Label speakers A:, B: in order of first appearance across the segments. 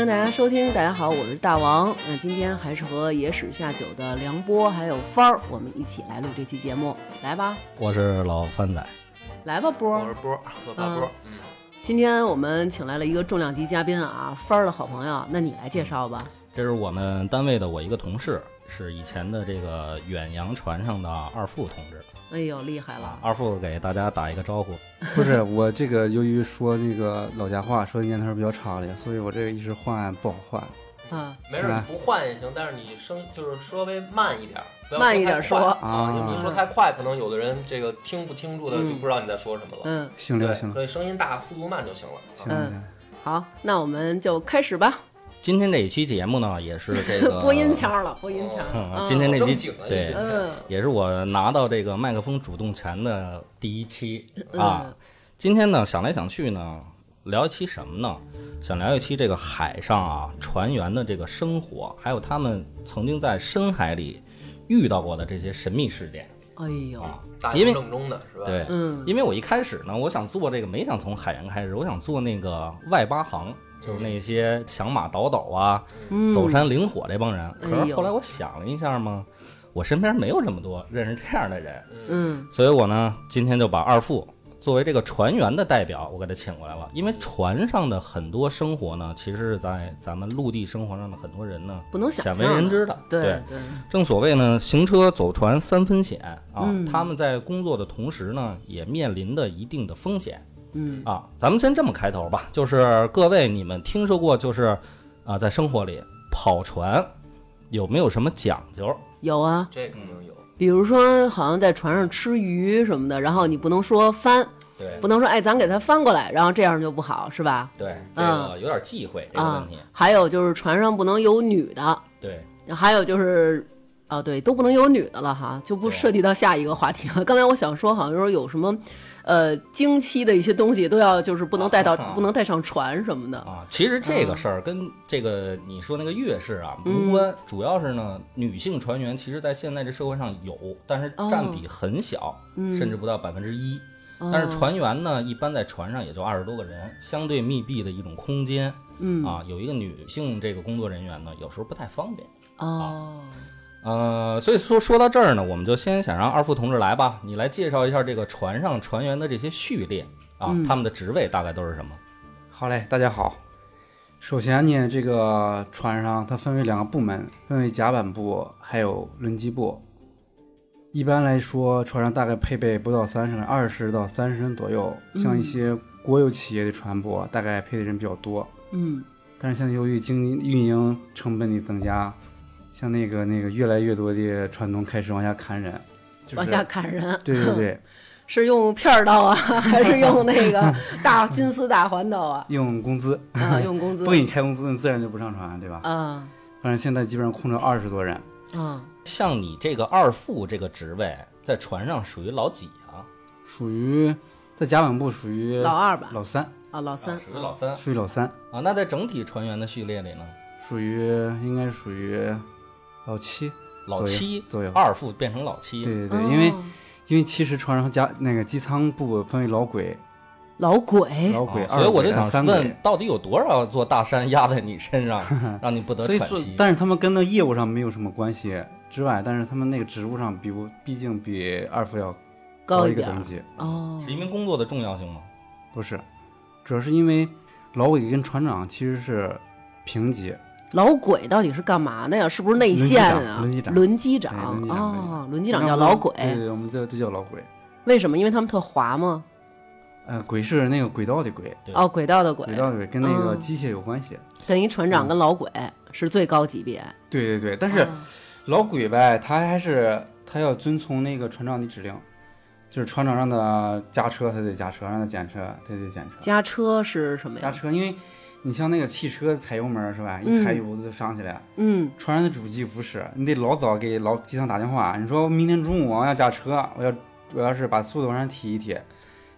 A: 迎大家收听。大家好，我是大王。那今天还是和野史下酒的梁波还有帆儿，我们一起来录这期节目。来吧，
B: 我是老番仔，
A: 来吧，波儿。
C: 我是波儿，我大波儿。
A: 今天我们请来了一个重量级嘉宾啊，帆儿的好朋友。那你来介绍吧。
B: 这是我们单位的我一个同事，是以前的这个远洋船上的二副同志
A: 哎呦，厉害
B: 啊
A: 了。
B: 二副给大家打一个招呼。
D: 不是我这个，由于说那个老家话，说的年头比较长了，所以我这个一直换不好换。
A: 啊，
C: 没事，不换也行，但是你声就是稍微慢一点儿，不要
A: 慢一点说
C: 啊，因为你说太快，可能有的人这个听不清楚的
A: 嗯
C: 就不知道你在说什么了。
A: 嗯
C: 对，
D: 行了行了
C: 所以声音大，速度慢就行了。啊
D: 行了，
A: 嗯好，那我们就开始吧。
B: 今天这一期节目呢，也是这个
A: 播音腔了，播音腔。
B: 今天这期对
A: 嗯
B: 也是我拿到这个麦克风主动权的第一期啊。
A: 嗯
B: 今天呢，想来想去呢，聊一期什么呢？想聊一期这个海上啊船员的这个生活，还有他们曾经在深海里遇到过的这些神秘事件
A: 哎呦，
B: 因为
C: 庭正中的是吧？
B: 对，
A: 嗯
B: 因为我一开始呢，我想做这个，没想从海员开始，我想做那个外八行，就是那些响马倒斗啊、
A: 嗯
B: 走山领火这帮人。可是后来我想了一下嘛，我身边没有这么多认识这样的人，
A: 嗯
B: 所以我呢，今天就把二副作为这个船员的代表，我给他请过来了。因为船上的很多生活呢，其实是在咱们陆地生活上的很多人呢，
A: 不能想
B: 鲜为人知的。
A: 对
B: 对，
A: 对，
B: 正所谓呢，行车走船三分险啊。
A: 嗯
B: 他们在工作的同时呢，也面临的一定的风险
A: 嗯
B: 啊。咱们先这么开头吧，就是各位你们听说过，就是啊，在生活里跑船有没有什么讲究？
A: 有啊，
C: 这肯定有。
A: 比如说好像在船上吃鱼什么的，然后你不能说翻，
B: 对
A: 不能说哎咱给它翻过来，然后这样就不好是吧？
B: 对，这个有点忌讳这个
A: 啊
B: 问题。，
A: 还有就是船上不能有女的，
B: 对，
A: 还有就是，啊，对，都不能有女的了哈，就不涉及到下一个话题了。刚才我想说，好像说有什么，呃，经期的一些东西都要就是不能带到，
B: 啊
A: 不能带上船什么的。
B: 啊，其实这个事儿跟这个你说那个月事啊无关，主要是呢，女性船员其实在现在这社会上有，但是占比很小，甚至不到百分之一。但是船员呢，一般在船上也就二十多个人，相对密闭的一种空间，
A: 嗯
B: 啊，有一个女性这个工作人员呢，有时候不太方便。
A: 哦，
B: 呃，所以说说到这儿呢，我们就先想让二副同志来吧，你来介绍一下这个船上船员的这些序列啊，他们的职位大概都是什么？
D: 好嘞，大家好。首先呢，这个船上它分为两个部门，分为甲板部还有轮机部。一般来说，船上大概配备不到三十人，二十到三十人左右。像一些国有企业的船舶，大概配的人比较多。
A: 嗯
D: 但是现在由于经营运营成本的增加，像那个那个越来越多的船东开始往下砍人，就是、
A: 往下砍人，
D: 对对对，
A: 是用片儿刀啊，还是用那个 大金丝大环刀啊？
D: 用工资，
A: 啊，用工资
D: 不。给你开工资，你自然就不上船，对吧？
A: 啊
D: 反正现在基本上空着二十多人，
A: 啊，
B: 像你这个二副这个职位，在船上属于老几啊？
D: 属于在甲板部属于
A: 老二吧？
D: 老三，
A: 啊，老三。
B: 属于老三
D: 属于老三，
B: 啊。那在整体船员的序列里呢，
D: 属于应该属于老七
B: 老七
D: 左右。
B: 二副变成老七，
D: 对对对，因为
A: 哦
D: 因为其实船上加那个机舱部分为老鬼，
A: 老鬼
D: 老轨，
B: 啊所以我就想
D: 三
B: 问，，到底有多少座大山压在你身上，让你不得喘息？
D: 但是他们跟那业务上没有什么关系之外，但是他们那个职务上比不，毕竟比二副要
A: 高一点儿
D: 一个等级，
A: 哦
B: 是因为工作的重要性吗？
D: 不是，主要是因为老鬼跟船长其实是平级，
A: 老鬼到底是干嘛的呀？是不是内线啊？
D: 轮机长
A: 轮机长
D: 轮机长
A: 哦，轮机长叫老鬼，
D: 对对，我们这就叫老鬼。
A: 为什么？因为他们特滑吗？
D: 呃，鬼是那个轨道的
B: 鬼，
A: 哦，轨道的轨，
D: 轨道的轨跟那个
A: 嗯
D: 机械有关系。
A: 等于船长跟老鬼是最高级别。
D: 对对对，但是
A: 啊
D: 老鬼呗，他还是他要遵从那个船长的指令，就是船长让他加车，他得加车；让他检车，他得检车。
A: 加车是什么呀？
D: 加车，因为你像那个汽车踩油门是吧？一踩油就上去了。
A: 嗯
D: 传染的主机不是，你得老早给老机舱打电话，你说明天中午我要驾车，我要我要是把速度往上提一提，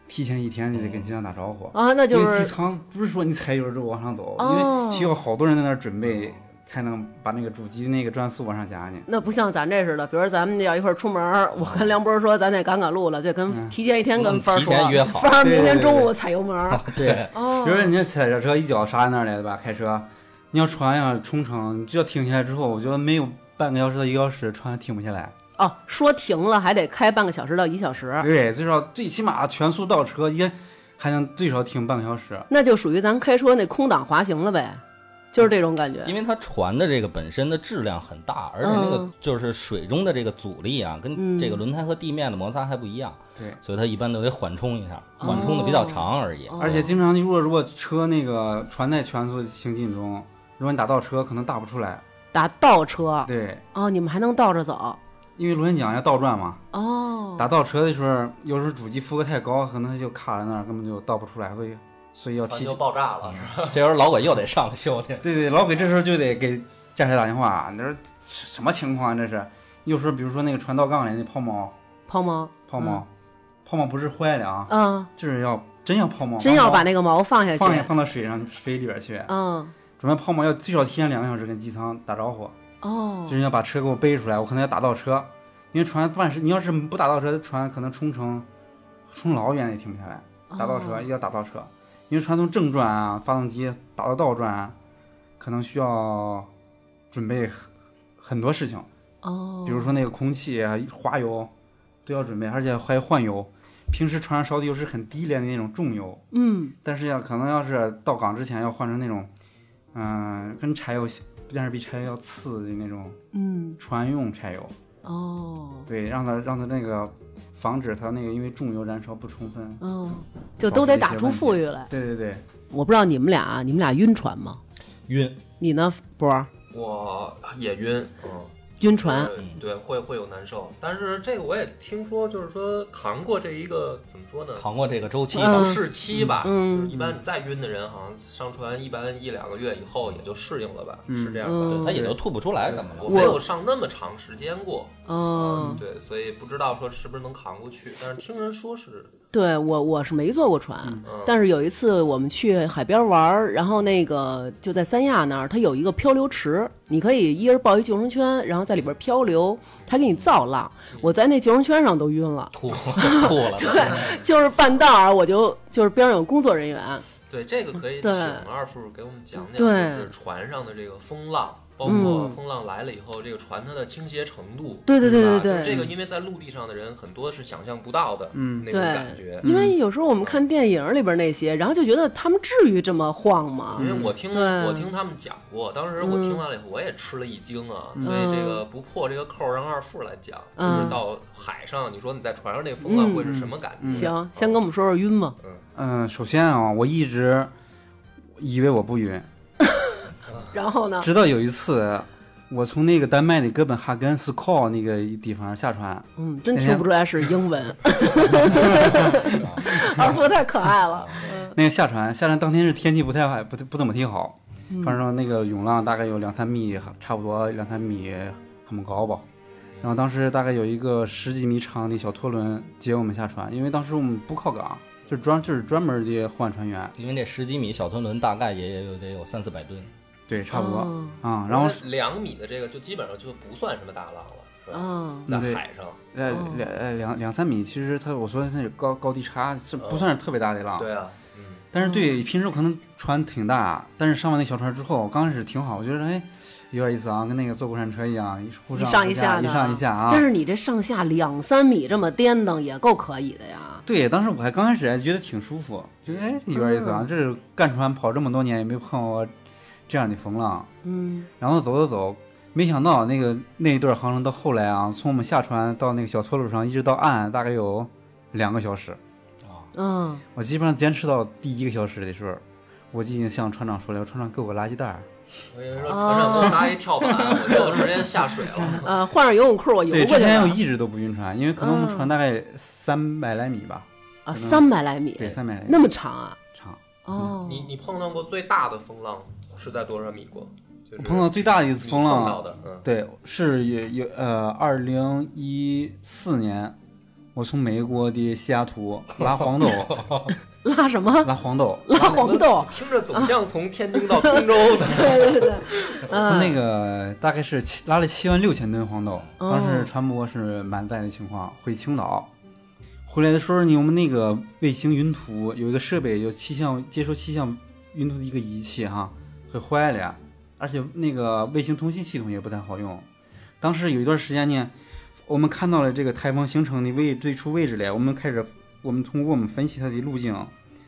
D: 提前一天你得跟机舱打招呼。
A: 啊，那就
D: 因为机舱不是说你踩油就往上走，
A: 哦
D: 因为需要好多人在那儿准备，才能把那个主机那个转速往上加呢。
A: 那不像咱这似的，比如咱们要一块儿出门儿，我跟梁波说咱得赶赶路了，就跟提前一天跟帆儿说
B: 提前约，好
A: 帆儿明天中午踩油门儿。
D: 对，
A: 哦
D: 比如说你这踩着车一脚刹在那儿来对吧？开车，你要船呀冲程，你就要停下来之后，我觉得没有半个小时到一个小时，船停不下来。
A: 哦，说停了还得开半个小时到一小时，
D: 对，最少最起码全速倒车也还能最少停半个小时。
A: 那就属于咱开车那空档滑行了呗，就是这种感觉。
B: 因为它船的这个本身的质量很大，而且那个
A: 嗯
B: 就是水中的这个阻力啊，跟
A: 嗯
B: 这个轮胎和地面的摩擦还不一样，
D: 对，
B: 所以它一般都得缓冲一下，
A: 哦
B: 缓冲的比较长而已。
A: 哦
D: 而且经常你如果如果车那个船在全速行进中，如果你打倒车，可能打不出来。
A: 打倒车
D: 对，
A: 哦，你们还能倒着走
D: 因为螺旋桨要倒转嘛。
A: 哦。
D: 打倒车的时候，有时候主机负荷太高，可能它就卡在那儿，根本就倒不出来，所以所以要提前。
C: 爆炸了，是吧？
B: 这时候老鬼又得上修去，
D: 对对，老鬼这时候就得给驾驶打电话，你说什么情况啊？这是有时候比如说那个传道杠里那泡沫，
A: 泡沫，
D: 泡沫，泡沫不是坏的啊，
A: 嗯，
D: 就是要真要泡沫，
A: 真要把
D: 那
A: 那个毛放下去
D: 放
A: 去，
D: 放到水上水里边去，
A: 嗯，
D: 准备泡沫要最少提前两个小时跟机舱打招呼，
A: 哦
D: 就，是要把车给我背出来，我可能要打倒车，因为船万事你要是不打倒车，船可能冲程冲老远也停不下来。打倒车
A: 哦
D: 要打倒车，因为传从正转啊，发动机打到倒转啊，可能需要准备很很多事情，
A: 哦，
D: 比如说那个空气啊、滑油都要准备，而且还要换油。平时船上烧的油是很低廉的那种重油，
A: 嗯，
D: 但是要可能要是到港之前要换成那种，嗯、跟柴油但是比柴油要次的那种
A: 嗯，
D: 船用柴油，
A: 哦，
D: 对，让它让它那个防止它那个因为重油燃烧不充分。
A: 嗯，就都得打出富裕来。
D: 对对对，
A: 我不知道你们俩，啊你们俩晕船吗？
B: 晕。
A: 你呢，波儿？
C: 我也晕，嗯，
A: 晕船？
C: 对对，会会有难受。但是这个我也听说，就是说扛过这一个怎么说呢？
B: 扛过这个周期
C: 调试期吧，
A: 嗯
C: 就是一般你再晕的人，好像上船一般一两个月以后也就适应了吧，是这样的。
A: 嗯
B: 它也就吐不出来，怎么了？
C: 我没有上那么长时间过，
A: 嗯，
C: 对，所以不知道说是不是能扛过去。但是听人说是，
A: 对我我是没坐过船，
C: 嗯，
A: 但是有一次我们去海边玩儿，然后那个就在三亚那儿，它有一个漂流池，你可以一人抱一救生圈，然后在里边漂流，它给你造浪。我在那救生圈上都晕了，
B: 吐吐了。
A: 对，就是半道儿我就就是边上有工作人员，
C: 对，这个可以请
A: 对
C: 二副给我们讲讲，就是船上的这个风浪。包
A: 嗯。
C: 括风浪来了以后，这个船它的倾斜程度，
A: 对对对对对。
C: 就这个因为在陆地上的人很多是想象不到的，
D: 嗯。
C: 那种感觉。
A: 因为有时候我们看电影里边那些，然后就觉得他们至于这么晃吗？
C: 因为我听
A: 对。
C: 我听他们讲过，当时我听完了以后，我也吃了一惊啊。所以这个不破这个扣，让二富来讲，就
A: 嗯
C: 是到海上，你说你在船上那个风浪会是什么感觉？
A: 行，先跟我们说说晕吗？
D: 嗯。嗯，首先啊，我一直以为我不晕，
A: 然后呢？
D: 直到有一次，我从那个丹麦的哥本哈根斯考那个地方下船，
A: 嗯，真听不出来是英文。二副太可爱了。
D: 那个下船下船当天是天气不太好，不不怎么挺好，
A: 嗯
D: 反正那个涌浪大概有两三米，差不多两三米那么高吧。然后当时大概有一个十几米长的小拖轮接我们下船，因为当时我们不靠港，就专就是专门的换船员，
B: 因为这十几米小拖轮大概也有得有三四百吨，
D: 对，差不多
A: 哦
D: 啊、然后
C: 两米的这个就基本上就不算什么大浪了，是吧？
A: 嗯
C: 在海上，
D: 呃
A: 哦
D: 两呃两两三米，其实它我说的那个高高低差是不算是特别大的浪，
C: 对啊，嗯，
D: 但是对平时可能船挺大，但是上完那小船之后，刚开始挺好，我觉得哎有点意思啊，跟那个坐过山车一样，忽
A: 一上一下的
D: 一上一下啊。
A: 但是你这上下两三米这么颠噔也够可以的呀。
D: 对，当时我还刚开始还觉得挺舒服，觉得哎有点意思啊，
A: 嗯
D: 这是干船跑这么多年也没碰过这样的风浪。
A: 嗯，
D: 然后走走走，没想到那个那一段航程到后来啊，从我们下船到那个小搓路上一直到岸，大概有两个小时。
A: 啊嗯，
D: 我基本上坚持到第一个小时的时候，我就已经向船长说了，船长给我个垃圾袋儿。
C: 我跟你说，船长给我拿一跳板，我就直接下水了。
A: 呃，换上游泳裤我游，过去
D: 之前我一直都不晕船，因为可能我们
A: 嗯
D: 船大概三百来米吧，
A: 啊，三百来米，
D: 对，三百来米
A: 那么长啊？
D: 长。
A: 哦，
C: 你你碰到过最大的风浪是在多少米过？就是
D: 碰到最大的一次风
C: 你碰到
D: 浪，
C: 的，嗯，
D: 对，是有有呃，二零一四年，我从美国的西雅图拉黄豆，
A: 拉什么？
D: 拉黄豆，
A: 拉黄豆？
C: 听着总像从天津到通州的。
A: 对对对，
D: 从那个大概是七拉了七万六千吨黄豆，
A: 哦
D: 当时船舶是满载的情况，回青岛。回来的时候呢，我们那个卫星云图有一个设备，有气象接收气象云图的一个仪器哈，会坏了呀，而且那个卫星通信系统也不太好用。当时有一段时间呢，我们看到了这个台风形成的位最初位置了，我们开始我们通过我们分析它的路径，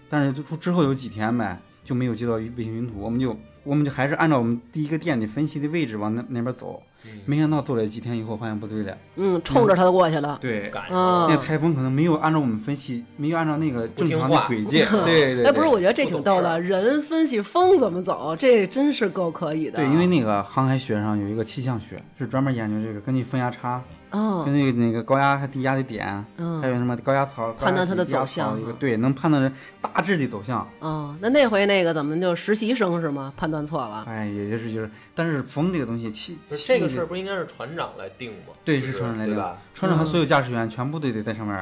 D: 但是就之后有几天呗就没有接到卫星云图，我们就我们就还是按照我们第一个店的分析的位置往那那边走，没想到走了几天以后发现不对了，
A: 嗯，冲着它就过去了。
D: 对。
C: 赶
A: 啊
C: 上
D: 那台风可能没有按照我们分析，没有按照那个正常的轨迹，对对对。
A: 哎，不是，我觉得这挺逗的，人分析风怎么走，这真是够可以的。
D: 对，因为那个航海学上有一个气象学，是专门研究这个，根据风压差，
A: 哦，
D: 根据那个高压和低压的点，
A: 嗯
D: 还有什么高压槽，
A: 判断它的走向
D: 一个对，能判断大致的走向。
A: 哦，那那回那个怎么就实习生是吗？判断错了。
D: 哎，也就是就是，但是风这个东西，气
C: 这个事儿不应该是船长来定吗？
D: 对
C: 是
D: 船长来定
C: 吧？
D: 船长和所有驾驶员全部都得在上面，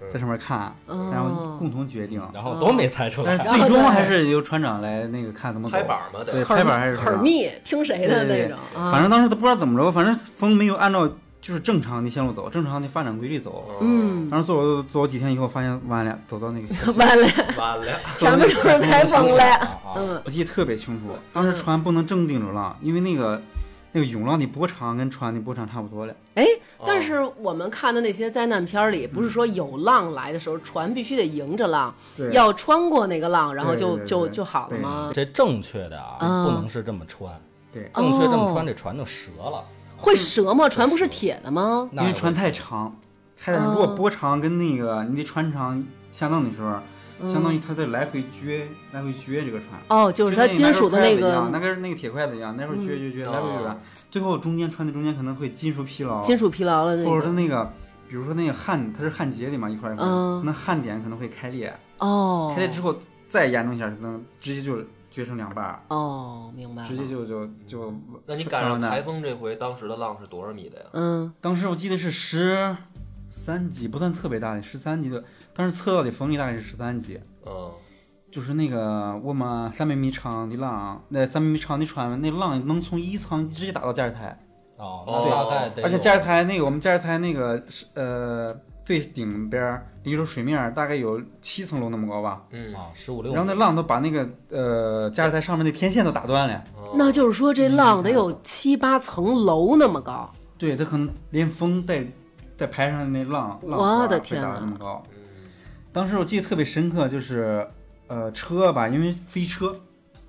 C: 嗯
D: 在上面看，
A: 哦
D: 然后共同决定。
B: 然后都没猜出来。
D: 但是最终还是由船长来那个看怎么走
C: 拍板嘛
D: 对，
C: 得。
D: 拍板还是
A: 很密，听谁的那种啊？
D: 反正当时都不知道怎么着，反正风没有按照就是正常的线路走，正常的发展规律走。
A: 嗯，
D: 当时走走几天以后，发现完了，走到那个
A: 完 了，
C: 完了，
A: 前面就是台风了。嗯，
D: 我记得特别清楚，当时船不能正顶着浪，因为那个那个涌浪的波长跟船的波长差不多了。
A: 哎，但是我们看的那些灾难片儿里，不是说有浪来的时候，船必须得迎着浪，要穿过那个浪，然后就就就好了吗？
B: 这正确的啊，
A: 嗯
B: 不能是这么穿，
D: 对，
B: 正确这么
A: 哦
B: 穿，这船就折了。
A: 会折吗？船不是铁的吗？
D: 因为船太长，太如果波长跟那个你的船长相当的时候，相当于它在来回撅，来回撅这个船。
A: 哦，就是它金属的那个
D: 那跟那个铁筷子一样，那会儿撅撅撅，来回
C: 哦。
D: 撅，最后中间穿的中间可能会金属疲劳，
A: 金属疲劳了那
D: 或者它。那个，比如说那个焊，它是焊接的嘛，一块儿一块那焊点可能会开裂，
A: 哦。
D: 开裂之后再严重一下，可能直接就撅成两半儿，
A: 哦，明白了。
D: 直接就就就。
C: 那你赶上
D: 上
C: 台风这回，当时的浪是多少米的呀？
A: 嗯
D: 当时我记得是十三级，不算特别大的，十三级的，当时测到的风力大概是十三级。
C: 嗯，
D: 就是那个我们三百米长的浪，那三百米长的船，那浪能从一层直接打到驾驶台，
B: 哦，
C: 哦
B: 那大概得有，
D: 而且驾驶台那个我们驾驶台那个是呃最顶边儿离着水面儿大概有七层楼那么高吧，
C: 嗯，
B: 啊十五六，
D: 然后那浪都把那个呃驾驶台上面那天线都打断了，
C: 哦
A: 那就是说这浪得有七八层楼那么高。
D: 对，它可能连风带带排上的那浪浪
A: 我的天
D: 那么高。
C: 嗯
D: 当时我记得特别深刻，就是呃车吧，因为飞车，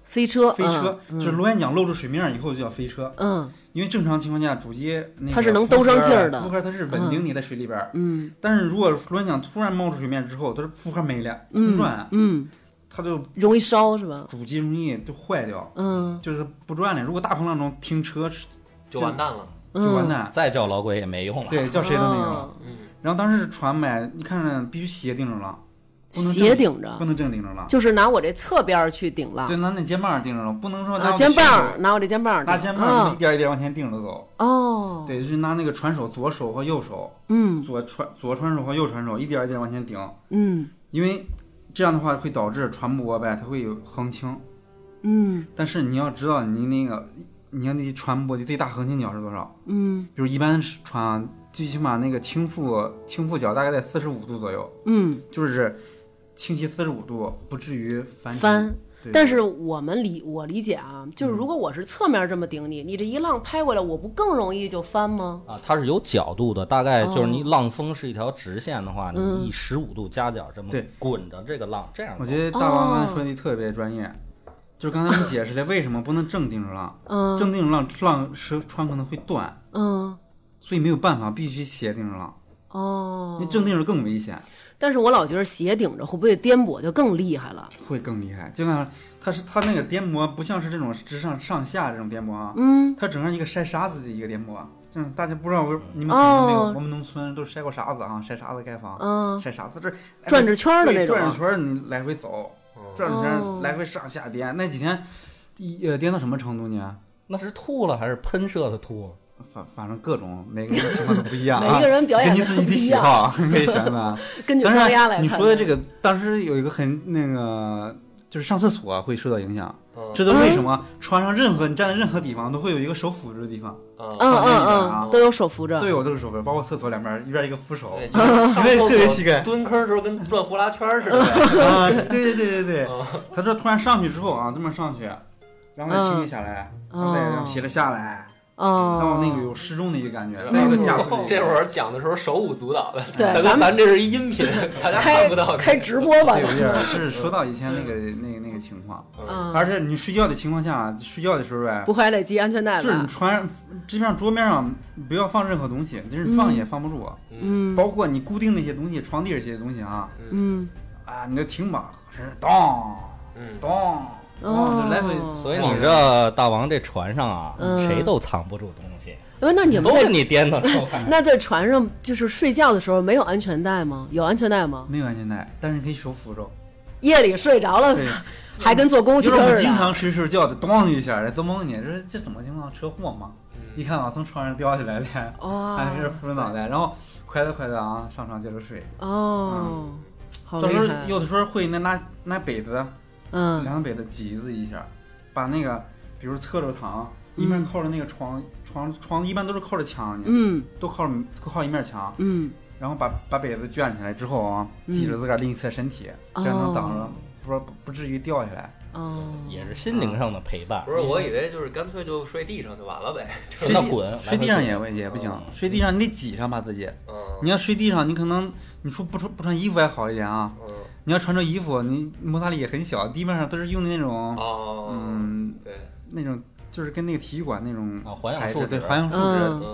A: 飞车，
D: 飞车、
A: 嗯
D: 就是螺旋桨露出水面以后就叫飞车。
A: 嗯
D: 因为正常情况下，主机那个
A: 它是能兜上劲儿的
D: 负荷它是稳定你在水里边儿。
A: 嗯
D: 但是如果螺旋桨突然冒出水面之后，它是负荷没了，
A: 嗯
D: 空转，
A: 嗯，
D: 它就
A: 容易烧是吧？
D: 主机容易就坏掉，
A: 嗯
D: 就是不转了。如果大风浪中停车
C: 就完蛋了。
D: 就完
A: 嗯，
D: 蛋，
B: 再叫老鬼也没用了。
D: 对，叫谁都没有。
A: 哦
C: 嗯，
D: 然后当时船买，你看必须斜顶着浪，不能正
A: 斜顶着
D: 不，能正顶着了。
A: 就是拿我这侧边儿去顶了
D: 对，，拿那肩膀顶着了，不能说拿
A: 啊，肩膀拿我这肩膀
D: 拿肩膀
A: 啊
D: 一点一点往前顶着走。
A: 哦，
D: 对，就是拿那个船手左手和右手，
A: 嗯
D: 左船左船手和右船手一点一点往前顶，
A: 嗯
D: 因为这样的话会导致船舶呗，它会有横倾。
A: 嗯
D: 但是你要知道，你那个你看那船舶的最大横倾角是多少？
A: 嗯
D: 比如一般船啊，最起码那个倾覆倾覆角大概在四十五度左右，
A: 嗯
D: 就是倾斜四十五度，不至于翻。
A: 翻。但是我们理我理解啊，就是如果我是侧面这么顶你，你这一浪拍过来，我不更容易就翻吗？
B: 啊，它是有角度的，大概就是你
A: 哦
B: 浪峰是一条直线的话，
A: 嗯。
B: 你以十五度夹角这么
D: 对。
B: 滚着这个浪，这样
D: 我觉得大王刚才
A: 哦
D: 说的特别专业，就是刚才你解释的为什么不能正定着浪，
A: 嗯。
D: 正定着浪浪是穿可能会断，
A: 嗯。
D: 所以没有办法，必须斜顶着浪，
A: 哦。
D: 因为，正定着更危险，
A: 但是我老觉得斜顶着会不会颠簸就更厉害了？
D: 会更厉害。就像它是它那个颠簸，不像是这种直上上下这种颠簸啊，
A: 嗯
D: 它整个一个筛沙子的一个颠簸。嗯，大家不知道，我你们可能没有，
A: 哦
D: 我们农村都筛过沙子啊，筛沙子盖房，
A: 嗯，
D: 筛沙子这
A: 转着圈儿的那种
D: 转着圈儿你来回走，
C: 嗯
D: 转着圈来回上下颠。那几天，一呃颠到什么程度呢？
B: 那是吐了还是喷射的吐？
D: 反反正各种每个人情况都不一样啊。
A: 每个，人表演
D: 根据自己的喜好可以选择。
A: 根据
D: 当
A: 高压来
D: 你说的这个当时有一个很那个，就是上厕所会受到影响。
C: 嗯。
D: 知道为什么？穿上任何你站在任何地方都会有一个手扶着的地方，
C: 嗯。
A: 嗯嗯都有手扶着。
D: 对，我都是手扶，包括厕所两边一边一个扶手。因为特别奇怪。
C: 蹲坑的时候跟转呼啦圈似的。
D: 啊，对对对对对。
C: 嗯，
D: 他这突然上去之后啊，这么上去，然后再轻轻下来，然后再让斜着下来，
A: 哦，
D: 然后那个有失重的一个感觉，再有个加速的一个。
C: 这会儿讲的时候手舞足蹈的，
A: 对，咱们
C: 咱这是一音频，大家
A: 开
C: 看不到。
A: 开直播吧。
D: 对，，有点儿，就是说到以前那个那个那个情况，
A: 嗯，
D: 而且你睡觉的情况下，睡觉的时候呗，
A: 不还得系安全带
D: 就是你
A: 吧？
D: 穿，基本上桌面上不要放任何东西，就是放也放不住，
A: 嗯。
D: 包括你固定那些东西，床底这些东西啊，
A: 嗯，
D: 啊，你就听吧，是咚
C: 嗯，
D: 当，
A: 哦，
D: 就来回
B: 所以你这大王这船上啊，
A: 嗯
B: 谁都藏不住东西，
A: 呃，那你们在
B: 都是你颠倒出来。
A: 那在船上就是睡觉的时候没有安全带吗？有安全带吗？
D: 没有安全带，但是可以手扶着。
A: 夜里睡着了，还跟坐公共汽
D: 就是我们
A: 车似的。
D: 经常睡睡觉的，咣一下，都蒙你，这这怎么情况？车祸吗？一看啊，从床上掉下来了，
A: 哇，
D: 还是扶着脑袋，然后快的快的啊，上床接着睡。
A: 哦，好
D: 到时候
A: 厉害。
D: 有的时候会那拿拿被子，
A: 嗯
D: 两个被子挤子一下，把那个比如侧着躺，一面靠着那个床，床床一般都是靠着墙，
A: 嗯
D: 都靠着靠一面墙，
A: 嗯，
D: 然后把把被子卷起来之后啊，
A: 嗯
D: 挤着自个儿另一侧身体，这样能挡着
A: 哦，
D: 不不不至于掉下来。
A: 哦，
B: 也是心灵上的陪伴。
C: 不是，我以为就是干脆就睡地上就完了呗。
B: 让他滚，
D: 睡地上也也不行
C: 嗯，
D: 睡地上你得挤上把自己。
C: 嗯
D: 你要睡地上，你可能你说不穿不穿衣服还好一点啊，
C: 嗯
D: 你要穿着衣服，你摩擦力也很小，地面上都是用的那种，
C: 哦，
D: 嗯，
C: 对，
D: 那种就是跟那个体育馆那种
B: 啊环氧
D: 材质对环氧树脂，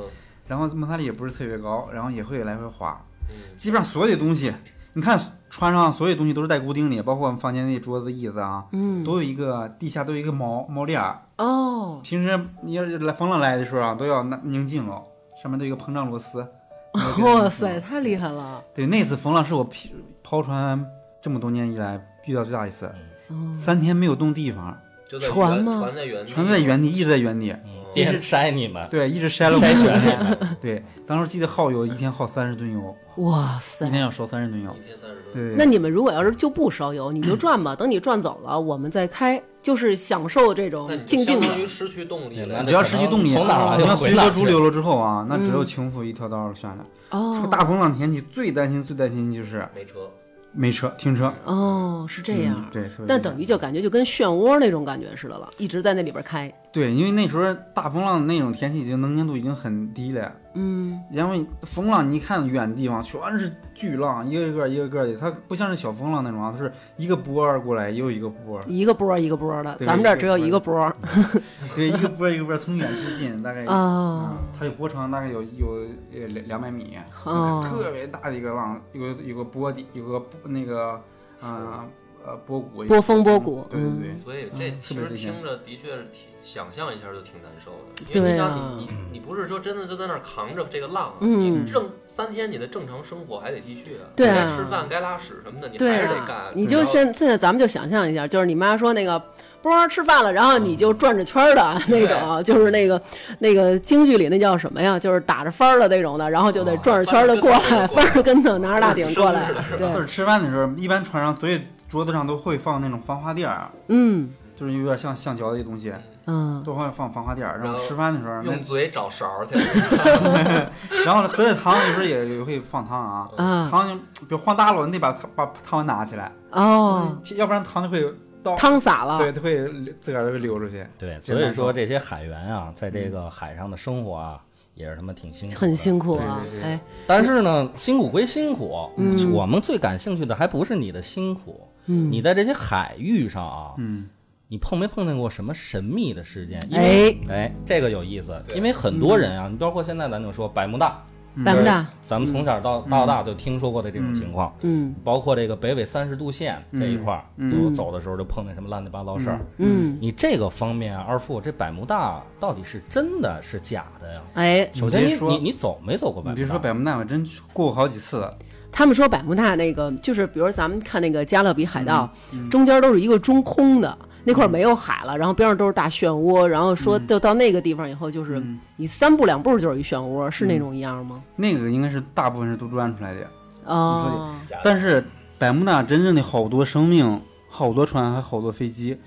D: 然后摩擦力也不是特别高，然后也会来回滑。
C: 嗯
D: 基本上所有的东西，你看穿上所有东西都是带固定的，包括我们房间那桌子、椅子啊，
A: 嗯，
D: 都有一个地下都有一个毛毛链儿。
A: 哦，
D: 平时你要是来风浪来的时候啊，都要拿拧紧了，上面都有一个膨胀螺丝。
A: 哇塞，太厉害了！
D: 对，那次风浪是我劈抛船这么多年以来遇到最大一次，
A: 哦
D: 三天没有动地方，
C: 就在
A: 船吗？
C: 船在原地，
D: 船在原地一直在原地，
B: 一直筛你们，
D: 对，一直筛了五
B: 筛
D: 十
B: 选
D: 天。对，当时记得耗油一天耗三十吨油，
A: 哇塞。
D: 一，天要烧三十吨油。
C: 一天三十吨。
D: 对，
A: 那你们如果要是就不烧油，你就转吧，等你转走了，我们再开，就是享受这种静静
C: 相当。失去动力了。
D: 只要失去动力，
B: 从哪儿来
D: 你要随波逐流了之后啊，那只有
A: 嗯。
D: 倾覆一条道儿算了。出
A: 哦
D: 大风浪天气最担心、最担心就是
C: 没车，
D: 没车停车。
A: 哦，是这样
D: 嗯。对，
A: 但等于就感觉就跟漩涡那种感觉似的了，一直在那里边开。
D: 对，因为那时候大风浪那种天气已经能见度已经很低了，
A: 嗯，
D: 因为风浪你一看远地方全是巨浪，一个一个一个个的，它不像是小风浪那种啊，它是一个波儿过来又一个波儿，
A: 一个波儿一个波儿的，咱们这儿只有一个波儿。
D: 对，一个波儿一个波儿从远至近，大概
A: 哦
D: 嗯它有波长大概有有呃两两百米，
A: 哦
D: 特别大的一个浪，有有个波底，有个那个啊呃波谷，
A: 波峰波谷
D: 对对对。
C: 所以这
D: 嗯
C: 其实听着的确是挺，想象一下就挺难受的。因
A: 对
C: 为你想
A: 啊。
C: 你你你不是说真的就在那儿扛着这个浪啊，
A: 嗯。
C: 你正三天你的正常生活还得继续啊，
A: 对啊。
C: 该吃饭该拉屎什么的你还是得干。，
A: 你就现现在咱们就想象一下，就是你妈说那个波儿吃饭了，然后你就转着圈儿的那种啊，就是那个那个京剧里那叫什么呀？就是打着翻儿的那种的，然后就得转着圈儿的过来，翻着跟头拿着大顶过来对。
D: 或，者吃饭的时候，一般船上所以桌子上都会放那种防滑垫儿啊，
A: 嗯。
D: 就是有点像橡胶的东西，
A: 嗯，
D: 都会放防滑垫儿。然
C: 然后
D: 后吃饭的时候，那
C: 用嘴找勺儿去，
D: 然后喝的汤有时候也也会放汤啊，
A: 嗯。
D: 汤就比如晃大了，你得把汤把汤拿起来，
A: 哦，
D: 要不然汤就会倒，
A: 汤洒了，
D: 对，它会流自个儿就会流出去。
B: 对，所以说这些海员啊，在这个海上的生活啊，也是他妈挺辛苦的，
A: 很辛苦啊哎，
B: 但是呢，辛苦归辛苦，
A: 嗯。
B: 我们最感兴趣的还不是你的辛苦，
A: 嗯，
B: 你在这些海域上啊，
D: 嗯，
B: 你碰没碰见过什么神秘的事件？因为
A: 哎，
B: 哎，这个有意思，因为很多人啊，你包括现在咱就说百慕大，
A: 百慕大，
B: 咱们从小到到大就听说过的这种情况，
A: 嗯。
B: 包括这个北纬三十度线这一块儿，
D: 嗯。
B: 走的时候就碰见什么乱七八糟事儿。
A: 嗯，
B: 你这个方面啊，二副这百慕大到底是真的是假的呀？
A: 哎，
B: 首先你
D: 你
B: 你你走没走过百慕大？
D: 你别说百慕大，我真去过过好几次。了。
A: 他们说百慕大那个，就是比如咱们看那个加勒比海盗，
D: 嗯。
A: 中间都是一个中空的，那块儿没有海了，然后边上都是大漩涡，然后说就到那个地方以后，就是
D: 嗯。
A: 你三步两步就是一漩涡，是那种一样吗？
D: 那个应该是大部分是杜撰出来的，
A: 哦，
D: 但是百慕大真正的好多生命、好多船还好多飞机，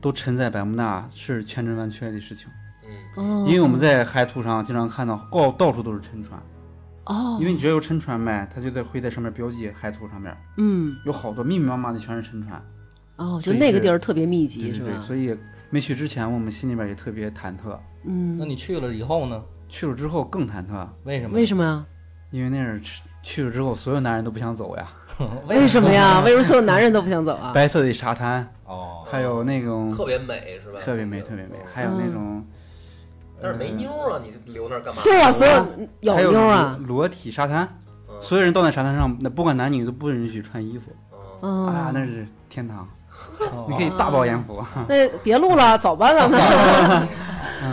D: 都沉在百慕大是千真万确的事情。
C: 嗯，
A: 哦，
D: 因为我们在海图上经常看到，到到处都是沉船，
A: 哦，
D: 因为你只要有沉船呗，它就在会在上面标记海图上面
A: 嗯。
D: 有好多密密麻麻的全是沉船。
A: 哦，就那个地儿特别密集，
D: 对对对，
A: 是吧？
D: 所以没去之前，我们心里边也特别忐忑，
A: 嗯
B: 那，你去了以后呢？
D: 去了之后更忐忑，
B: 为什么？
A: 为什么呀？
D: 因为那是去去了之后，所有男人都不想走 呀。
A: 为什么呀？为什么所有男人都不想走啊？
D: 白色的沙滩，
B: 哦，
D: 还有那种
C: 特别美是吧？
D: 特别美，特别美，
C: 嗯
D: 还有那种，
C: 但是没妞啊，你留那儿干嘛？
A: 对呀，所有有
D: 还有
A: 妞啊，
D: 裸裸体沙滩，
C: 嗯
D: 所有人到那沙滩上，那不管男女都不允许穿衣服啊，那是天堂，
B: 哦
D: 你可以大饱眼福。
A: 那别录了，走吧，咱们。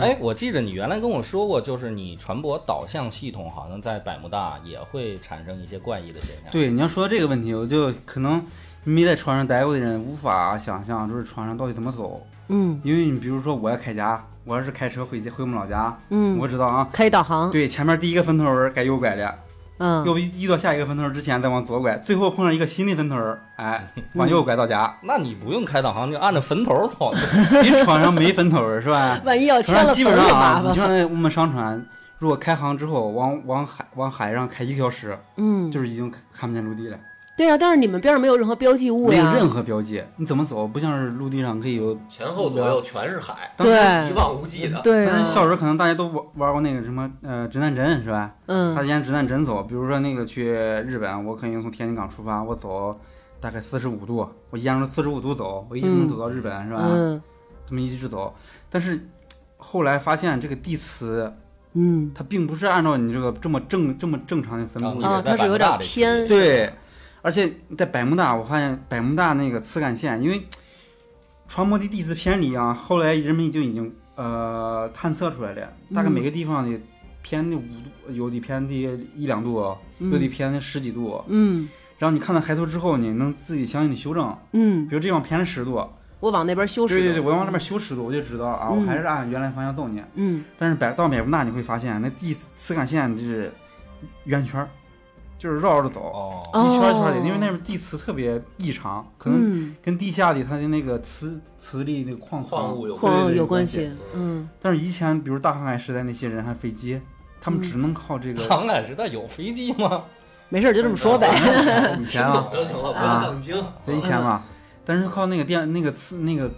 B: 哎，我记着你原来跟我说过，就是你船舶导向系统好像在百慕大也会产生一些怪异的现象。，
D: 对，你要说到这个问题，我就可能没在船上待过的人无法想象，就是船上到底怎么走。
A: 嗯
D: 因为你比如说我要开家，我要是开车回家回我们老家，
A: 嗯，
D: 我知道啊，
A: 开导航，
D: 对，前面第一个分头儿该右拐了，
A: 嗯
D: 又遇到下一个分头儿之前再往左拐，最后碰上一个新的分头儿，哎，往右拐到家。
B: 那你不用开导航，就按照坟头走。
D: 你船上没坟头儿是吧？
A: 万一要
D: 基
A: 签了坟
D: 本上啊。你像那我们商船，如果开航之后往往海往海上开一个小时，
A: 嗯，
D: 就是已经看看不见陆地了，
A: 对啊，但是你们边上没有任何标记物呀。
D: 没有任何标记，你怎么走？不像是陆地上可以有。
C: 前后左右全是海，
D: 当时
A: 对
C: 一望无际的。
A: 对啊
D: 但是，小时候可能大家都玩玩过那个什么呃指南针是吧？嗯他
A: 嗯
D: 沿指南针走，比如说那个去日本，我可以从天津港出发，我走大概四十五度，我沿着四十五度走，我一直能走到日本，是吧？
A: 嗯
D: 这么一直走，但是后来发现这个地磁
A: 嗯
D: 它并不是按照你这个这么正这么正常的分布的，
A: 啊，它是有点偏。
D: 对，而且在百慕大，我发现百慕大那个磁感线，因为 传播的地磁偏离啊，后来人们就已经呃探测出来了，大概每个地方的偏的五度，有的偏的一两度，有的偏的十几度。
A: 嗯。
D: 然后你看到海图之后你，能自己相应的修正，
A: 嗯，
D: 比如这地方偏了十度，
A: 我往那边修十度。
D: 对对对，我往那边修十度，我就知道啊，
A: 嗯。
D: 我还是按原来方向走呢。
A: 嗯。
D: 但是百到百慕大你会发现，那地磁感线就是圆圈儿，就是绕着走。一圈儿一圈儿的，因为那边地磁特别异常，可能
A: 嗯，
D: 跟地下里它的那个磁磁力那个矿
C: 矿物有
A: 有
D: 关
A: 系。嗯，
D: 但是以前比如大航海时代那些人还飞机，他们
A: 嗯
D: 只能靠这个。
B: 航海时代有飞机吗？
A: 没事儿就这么说呗。
D: 以前啊，
C: 就行了，不要
D: 啊
C: 杠精。
D: 就以前嘛，但是靠那个电那个磁那个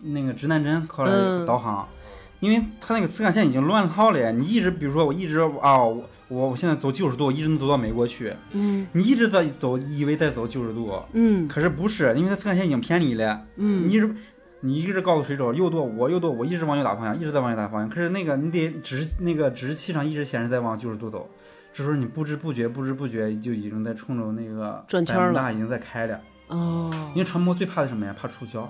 D: 那个指南针靠导航，因为它那个磁感线已经乱套了呀。你一直比如说我一直啊，我我我现在走九十度，我一直能走到美国去，
A: 嗯
D: 你一直在走，以为在走九十度，
A: 嗯
D: 可是不是，因为它磁感线已经偏离了。
A: 嗯
D: 你一直你一直告诉水手右舵，我右舵，我一直往右打方向，一直在往右打方向。可是那个你得指示那个指示器上一直显示在往九十度走，这时候你不知不觉不知不觉就已经在冲着那个
A: 转圈儿了
D: 百慕大已经在开了。
A: 哦
D: 因为船舶最怕的什么呀？怕触礁，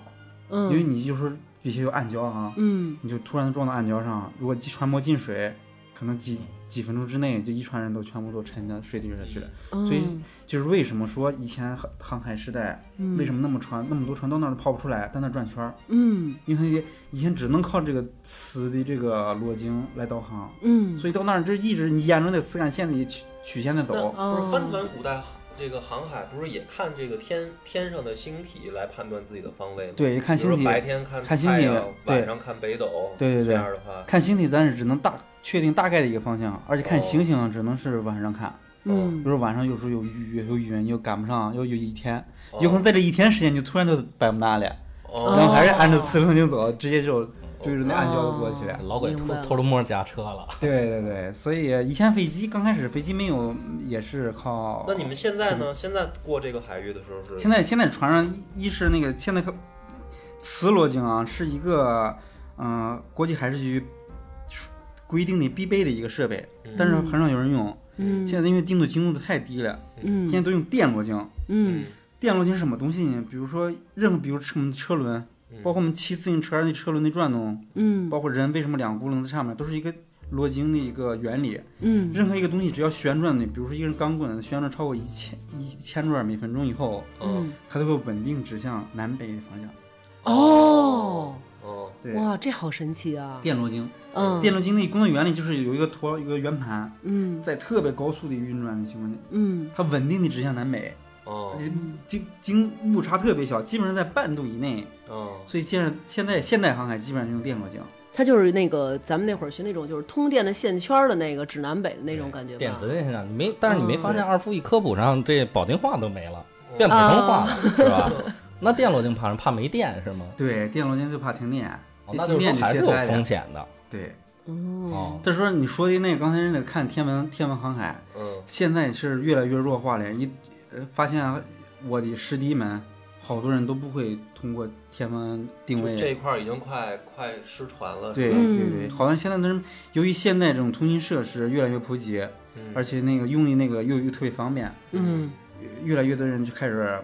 A: 嗯，
D: 因为你就是底下有暗礁啊，
A: 嗯
D: 你就突然撞到暗礁上，如果船舶进水，可能几几分钟之内就一船人都全部都沉到水底下去了。
A: 嗯，
D: 所以就是为什么说以前航航海时代为什
A: 么
D: 么那么船那么多船到那儿都跑不出来，在那儿转圈儿？
A: 嗯
D: 因为它以前只能靠这个磁的这个螺经来导航，
A: 嗯
D: 所以到那儿就一直你沿着那个磁感线的曲曲线在
C: 那
D: 走。
C: 不是帆船古代这个航海，不是也看这个天天上的星体来判断自己的方位吗？
D: 对，看星体，
C: 白天看
D: 看星体
C: 晚上看北斗。
D: 对对对
C: 这样的话，
D: 看星体，但是只能大确定大概的一个方向，而且看
C: 哦
D: 星星只能是晚上看。
A: 嗯
D: 比如晚上有时候有雨有云又赶不上，又有一天，
C: 哦
D: 有可能在这一天时间就突然就百慕大了，
C: 哦
D: 然后还是按照磁路径走，直接就追着那暗礁就过去了。
B: 老鬼偷偷着摸着加车了。
D: 对对对，所以以前飞机刚开始飞机没有，也是靠。
C: 那你们现在呢？现在过这个海域的时候是
D: 现在现在船上一是那个现在可磁罗经啊，是一个嗯、呃国际海事局规定的必备的一个设备，但是很少有人用。
A: 嗯
D: 现在因为精度精度太低了，
A: 嗯
D: 现在都用电罗经。
A: 嗯
D: 电罗经是什么东西呢？比如说任何，比如车车轮，包括我们骑自行车那车轮的转动，
A: 嗯。
D: 包括人为什么两个轱辘在上面，都是一个罗经的一个原理。
A: 嗯。
D: 任何一个东西只要旋转的，比如说一根钢棍旋转超过一千一千转每分钟以后，
C: 嗯。
D: 它都会稳定指向南北方向。
A: 哦。
C: 哦。
D: 对，
A: 哇，这好神奇啊！
D: 电罗经，
A: 嗯。
D: 电罗经的工作原理就是有一个陀一个圆盘，
A: 嗯。
D: 在特别高速的运转的情况下，
A: 嗯。
D: 它稳定的指向南北，
C: 哦
D: 经经误差特别小，基本上在半度以内。
C: 哦
D: 所以现在现在现代航海基本上就用电罗经。
A: 它就是那个咱们那会儿学那种就是通电的线圈的那个指南北的那种感觉。
B: 电子现象，你没，但是你没
A: 嗯
B: 发现二附一科普上这保定话都没了，变普通话了，是吧？那电罗经怕什么？怕没电是吗？
D: 对，电罗经就怕停电。
B: 哦那就是说还是有风险的。
D: 对，
A: 哦，
B: 哦，
D: 再说你说的那个刚才那个看天文天文航海，
C: 嗯，
D: 现在是越来越弱化了。一呃发现我的师弟们，好多人都不会通过天文定位。
C: 这一块儿已经快快失传了。
D: 对对对，好像现在的人由于现在这种通信设施越来越普及，
C: 嗯
D: 而且那个用的那个又又特别方便，
A: 嗯
D: 越来越多人就开始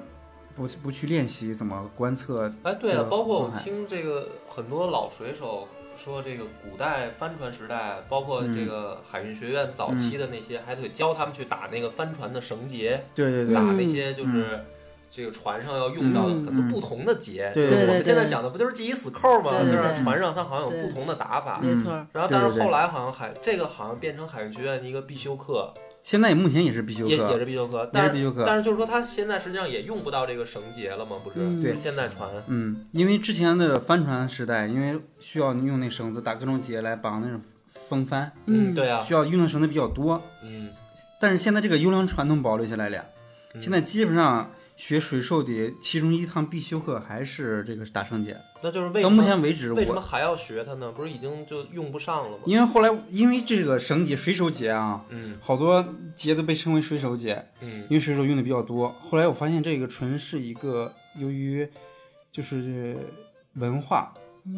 D: 不不去练习怎么观测。
C: 哎，对啊，包括我听这个很多老水手说，这个古代帆船时代，包括
D: 嗯
C: 这个海运学院早期的那些，还得教他们去打那个帆船的绳结，
D: 对对对，
C: 打那些就是。这个船上要用到的
D: 嗯
C: 很多不同的结，
D: 对
C: 就是我们现在想的不就是系一死扣吗？
A: 对
C: 就是船上它好像有不同的打法。
A: 没错，
C: 然后，但是后来好像海这个好像变成海运学院的一个必修课，
D: 现在目前也是必修
C: 也也是，必修课，但是
D: 必修课。
C: 但是就是说，它现在实际上也用不到这个绳结了嘛？不是，
A: 嗯
D: 对。
C: 现在船，
D: 嗯，因为之前的帆船时代，因为需要用那绳子打各种结来绑那种风帆，
A: 嗯。
C: 对啊，
D: 需要用的绳子比较多。
C: 嗯，
D: 但是现在这个优良传统保留下来了，
C: 嗯。
D: 现在基本上学水手的其中一堂必修课还是这个打绳结。
C: 那就是为
D: 到目前为止，
C: 为什么
D: 我
C: 还要学它呢？不是已经就用不上了吗？
D: 因为后来因为这个绳结水手结啊，
C: 嗯
D: 好多结都被称为水手结，
C: 嗯
D: 因为水手用的比较多。后来我发现这个纯是一个由于就是文化。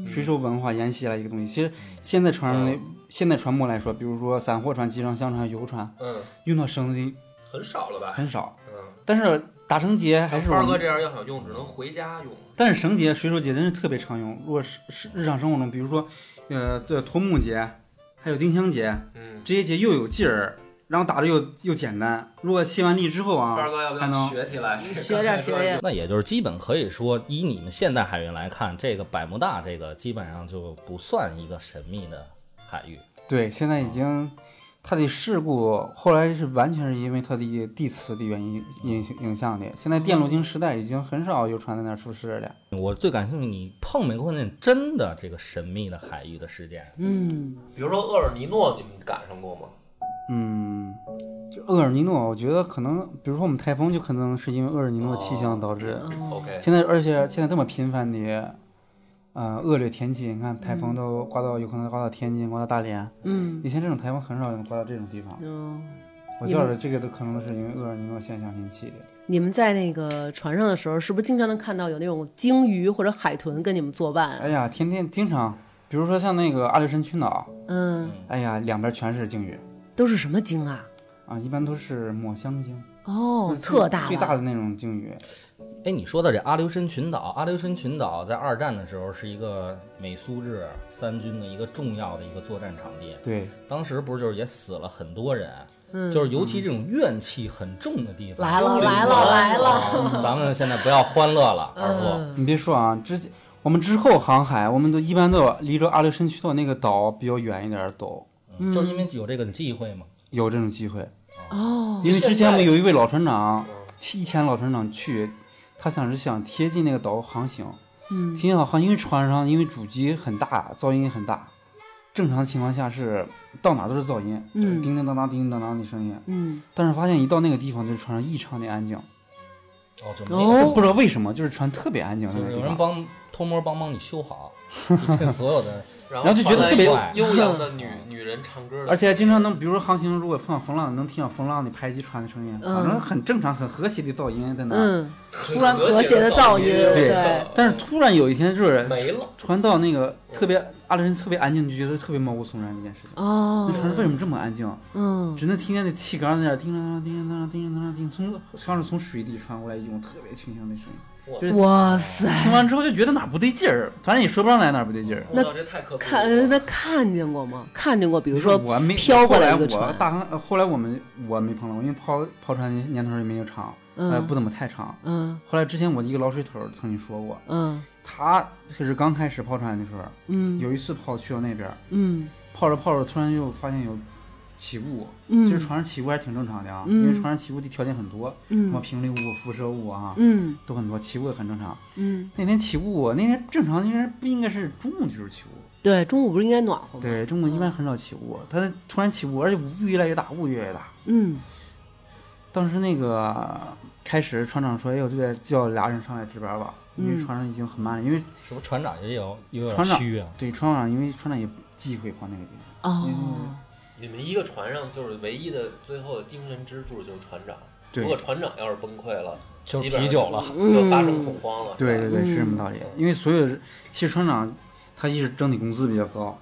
D: 水手文化沿袭来一个东西。其实现在船上的、现在船舶来说，比如说散货船、集装箱船、游船，
C: 嗯，
D: 用到绳子的
C: 很少了吧？
D: 很少。
C: 嗯，
D: 但是打绳结还是我们，
C: 像花哥这样要想用，只能回家用。
D: 但是绳结、水手结真是特别常用。如果是是日常生活中，比如说呃对驼木结，还有丁香结，
C: 嗯，
D: 这些结又有劲儿，然后打着又又简单。如果卸完力之后啊，二，
C: 哥要不要
D: 还能
C: 学起来？
A: 学点学点
B: 那也就是基本可以说，以你们现代海运来看，这个百慕大这个基本上就不算一个神秘的海域。
D: 对，现在已经它的事故后来是完全是因为它的地磁的原因影影响的。现在电路晶时代已经很少有船在那儿出事了。
B: 我最感兴趣，你碰没碰见真的这个神秘的海域的事件？
A: 嗯
C: 比如说厄尔尼诺，你们赶上过吗？
D: 嗯，就厄尔尼诺，我觉得可能，比如说我们台风，就可能是因为厄尔尼诺气象导致。
A: 哦
C: OK，
D: 现在，而且现在这么频繁的，呃，恶劣天气，你看台风都刮到，有可能刮到天津，刮到大连。
A: 嗯
D: 以前这种台风很少能刮到这种地方。
A: 嗯，
D: 我觉得这个都可能是因为厄尔尼诺现象引起的。
A: 你们在那个船上的时候，是不是经常能看到有那种鲸鱼或者海豚跟你们作伴？
D: 哎呀，天天经常，比如说像那个阿留申群岛，
A: 嗯，
D: 哎呀，两边全是鲸鱼
A: 都是什么鲸啊？
D: 啊，一般都是抹香鲸，
A: 哦
D: 就，是
A: 特大，
D: 最大的那种鲸鱼。
B: 哎，你说的这阿留申群岛，阿留申群岛在二战的时候是一个美苏日三军的一个重要的一个作战场地。
D: 对，
B: 当时不是就是也死了很多人，
A: 嗯，
B: 就是尤其这种怨气很重的地方。
A: 来了来了来了
B: 啊咱们现在不要欢乐了，二夫。
A: 嗯
D: 你别说啊，之前我们之后航海，我们都一般都离着阿留申群岛那个岛比较远一点儿走，
B: 嗯就是因为有这个机会嘛。
D: 有这种机会。
A: 哦，
D: 因为之前我们有一位老船长，
C: 嗯
D: 以前老船长去，他想是想贴近那个岛航行，
A: 嗯
D: 贴近岛航，因为船上因为主机很大，噪音很大，正常情况下是到哪都是噪音，
A: 嗯
D: 叮叮当当、叮叮当当的声音。
A: 嗯，
D: 但是发现一到那个地方，就是船上异常的安静，
B: 哦，就没有，
A: 哦
D: 不知道为什么，就是船特别安静
B: 就。有人帮偷摸帮帮你修好，一切所有的。
C: 然
D: 然后就觉得特别
C: 悠悠扬的女女人唱歌，
D: 而且经常能，比如说航行，如果放风浪，能听到风浪的拍击船的声音，
A: 嗯
D: 反正很正常、很和谐的噪音在那。
A: 嗯，
D: 突然
A: 和谐的噪音
D: 对
A: 对
D: 但是突然有一天，就是
C: 没了，
D: 船到那个特别阿留申特别安静，就觉得特别毛骨悚然的一件事情。
A: 哦
D: 那，船为什么这么安静？
A: 嗯
D: 只能听见那气缸在那儿叮当当、叮当当、叮当当、叮，从像是从水底传过来一种特别清香的声音。
A: 哇塞，
D: 听完之后就觉得哪儿不对劲儿，反正也说不上来哪儿不对劲儿。
C: 那。
A: 看那看见过吗？看见过，比如说
D: 我没
A: 飘过
D: 来我
A: 来一个船
D: 大航，呃后来我们我没碰到过，因为抛抛船的年头也没有长，呃，
A: 嗯
D: 不怎么太长。
A: 嗯
D: 后来之前我的一个老水头曾经说过，
A: 嗯
D: 他可是刚开始抛船的时候，
A: 嗯
D: 有一次抛去到那边儿，
A: 嗯
D: 泡着泡着，突然又发现有起雾。
A: 嗯，
D: 其实船上起雾还是挺正常的啊，
A: 嗯
D: 因为船上起雾的条件很多，什么
A: 嗯
D: 频率雾、辐射雾啊，
A: 嗯
D: 都很多，起雾也很正常。
A: 嗯，
D: 那天起雾，那天正常应该不应该是中午就是起雾？
A: 对，中午不是应该暖和吗？
D: 对，中午一般很少起雾，它突然起雾，而且雾越来越大，雾越来越大。
A: 嗯
D: 当时那个开始船长说：“哎，我就得叫俩人上来值班吧，因为
A: 嗯
D: 船上已经很慢了。因为
B: 是不是船长也有有点
D: 船长
B: 虚啊？
D: 对船长，因为船长也忌讳跑那个地方。
A: 哦，
C: 你们一个船上就是唯一的最后的精神支柱就是船长，
D: 对
C: 如果船长要是崩溃了，
B: 就啤酒了。
C: 就发生恐慌了。
D: 对对对，是这么
A: 嗯
D: 道理。因为所有的其实船长他一是整体工资比较高，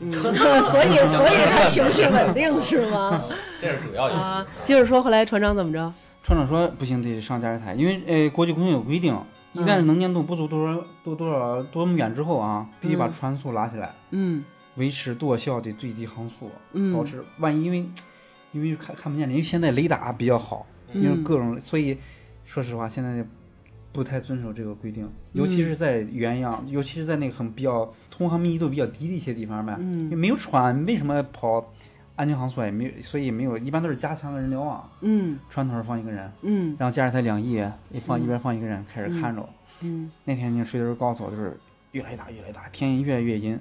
A: 嗯，所以所以他情绪稳定 是吗？
B: 这是主要原因。
A: 啊，接着说，后来船长怎么着？
D: 船长说不行，得上驾驶台，因为呃国际空运有规定，一旦是能见度不足多少多多少多么远之后啊，必须把
A: 嗯
D: 船速拉起来，
A: 嗯
D: 维持舵效的最低航速，
A: 嗯。
D: 保持万一因为因为看看不见了，因为现在雷达比较好，因为
A: 嗯
D: 各种，所以说实话现在不太遵守这个规定，尤其是在远洋，尤其是在那个很比较通航密集度比较低的一些地方呗，
A: 嗯。
D: 没有船，为什么跑安全航速也没有，所以没有，一般都是加强的人流啊，
A: 嗯。
D: 船头放一个人。
A: 嗯。
D: 然后驾驶台两翼一放一边放一个人开始看着。
A: 嗯。
D: 那天你睡的时候告诉我就是越来越大越来越大，天越来越阴，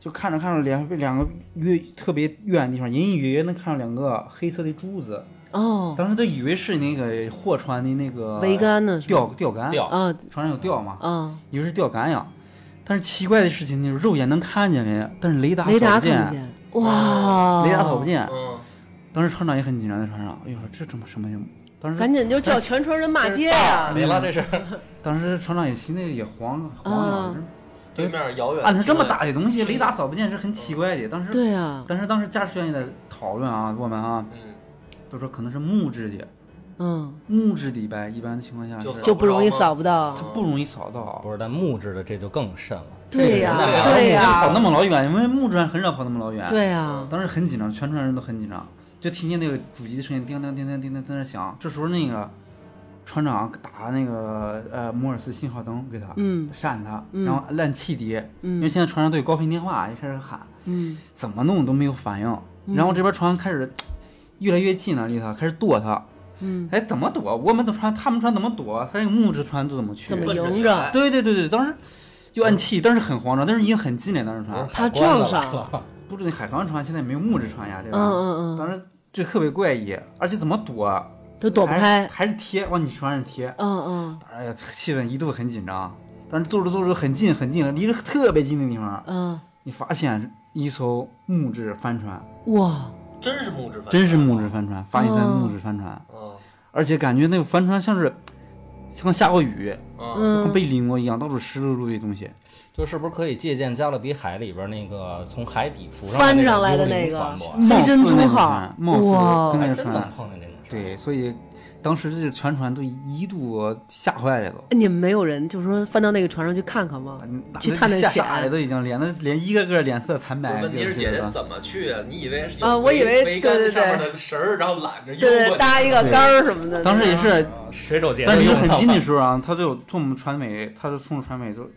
D: 就看着看着两两个越特别远的地方，隐隐约约能看到两个黑色的柱子。
A: 哦，
D: 当时都以为是那个货船的那个
A: 桅杆呢？
D: 钓钓竿，
B: 钓
A: 啊
D: 船上有钓嘛，
A: 啊，
D: 以为是钓竿呀。但是奇怪的事情就是肉眼能看见的，但是雷达
A: 雷达
D: 扫不见，
A: 看不见，哇，
D: 雷达扫不见。
C: 嗯，
D: 当时船长也很紧张，在船上，哎呦，这怎么什么？当时
A: 赶紧就叫全船人骂街呀！
B: 没了，这 是
D: 当时船长也心里也慌慌
A: 啊
D: 了，
C: 对面遥远
D: 按照这么大的东西，雷达扫不见是很奇怪的。当时，
A: 对啊，
D: 但是当时驾驶员也在讨论啊，我们啊
C: 嗯，
D: 都说可能是木质的，
A: 嗯，
D: 木质的呗，一般的情况下
C: 就是
A: 就不容易扫不到。
D: 它不容易扫到。
B: 不是？但木质的这就更甚了。
A: 对呀，
C: 对呀
A: 对呀，
D: 跑那么老远，因为木质很少跑那么老远。，
A: 对呀，
D: 当时很紧张，全船人都很紧张，就听见那个主机的声音叮当叮当叮当在那响。这时候那个船长打那个呃摩尔斯信号灯给他，
A: 嗯
D: 闪他，
A: 嗯
D: 然后按汽笛，因为
A: 嗯
D: 现在船上都有高频电话，也开始喊。
A: 嗯
D: 怎么弄都没有反应，然后这边船开始越来越近了，离他开始躲他，
A: 嗯，
D: 哎，怎么躲？我们的船，他们船怎么躲？他那个木质船都怎么去？
A: 怎么迎着
D: 对对对对，当时就按气，但是很慌张，但是已经很近了，当时船
A: 他撞上了
B: 了。
D: 不是那海航船，现在没有木质船呀，对吧？
A: 嗯嗯嗯，
D: 当时就特别怪异，而且怎么躲
A: 都躲不开。
D: 还是贴往你船上贴，
A: 嗯嗯
D: 哎呀，气氛一度很紧张。但是坐着坐着很近很近，离着特别近的地方，
A: 嗯，
D: 你发现一艘木质帆船，
A: 哇，
C: 真是木质帆，
D: 真是木质帆船，法西森
A: 哦
D: 木质帆船。
C: 嗯
D: 而且感觉那个帆船像是像下过雨，
C: 嗯，
D: 像
A: 嗯
D: 被淋过一样，到处湿漉漉的东西。
B: 就是不是可以借鉴加勒比海里边那个从海底浮上
A: 翻上来的
B: 的
A: 那个
B: 船舶？
A: 飞身
D: 貌似那种
A: 出号
D: 船，貌似
A: 哇
D: 跟那个
B: 还真能
D: 船，
B: 碰见这种船。
D: 对，所以当时这个全船都一度吓坏了都。
A: 你们没有人就是说翻到那个船上去看看吗？
D: 嗯
A: 去探探
D: 吓
A: 险
D: 傻了，都已经脸都脸一个个脸色惨白。
C: 问题是姐姐怎么去啊？你以为是
A: 啊我以为
C: 桅杆
A: 对对
C: 上面
A: 对
C: 的绳儿，然后揽着
A: 对搭一个杆儿什么的。
D: 当时也是，
B: 水手节
D: 但是很 近的。时候啊，他就从我们船尾，他就冲着船尾就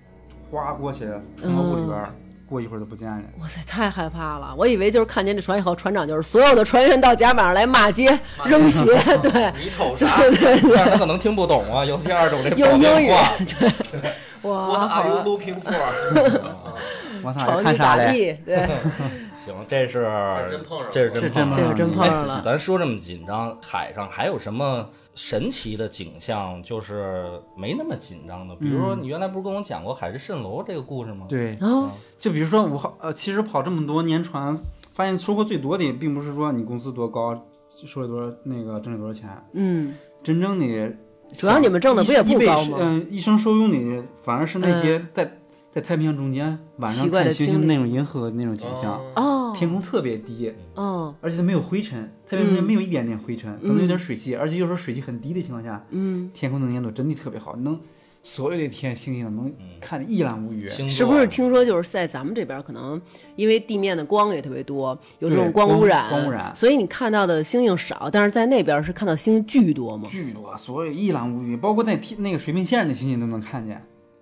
D: 哗过去，冲到屋里边儿，过一会儿就不见人。
A: 哇塞，太害怕了！我以为就是看见这船以后，船长就是所有的船员到甲板上来骂街、扔鞋，对，
C: 你瞅啥？
B: 但是他可能听不懂啊，尤其二种这
A: 用
B: 保定
A: 英语
B: 对，
A: 哇
C: ，What
A: 好
C: are you looking for？
D: 我操，看啥嘞？
A: 对，
B: 行，这是
C: 真碰上了
B: 这是
D: 是真
B: 真碰上了
A: 这是真碰上
B: 哎
A: 了。
B: 咱说这么紧张，海上还有什么神奇的景象？就是没那么紧张的，比如说你原来不是跟我讲过海市蜃楼这个故事吗？
D: 对，
A: 哦，
D: 就比如说我好呃，其实跑这么多年船，发现收获最多的，并不是说你工资多高，收了多少那个挣了多少钱，
A: 嗯，
D: 真正的
A: 主要你们挣的不也不高吗
D: 嗯、一生受用的反而是那些在、在太平洋中间晚上看星星
A: 的
D: 那种银河的那种景象，
A: 哦，
D: 天空特别低，
A: 哦，
D: 而且它没有灰尘，太平洋中间没有一点点灰尘，可能有点水汽，而且有时候水汽很低的情况下，
A: 嗯，
D: 天空能见度真的特别好，能所有的天星星能看得一览无余。
A: 是不是听说就是在咱们这边，可能因为地面的光也特别多，有这种
D: 光
A: 污染，
D: 光污染。
A: 所以你看到的星星少，但是在那边是看到星星巨多吗。
D: 巨多，所有一览无余，包括在天那个水平线上的星星都能看见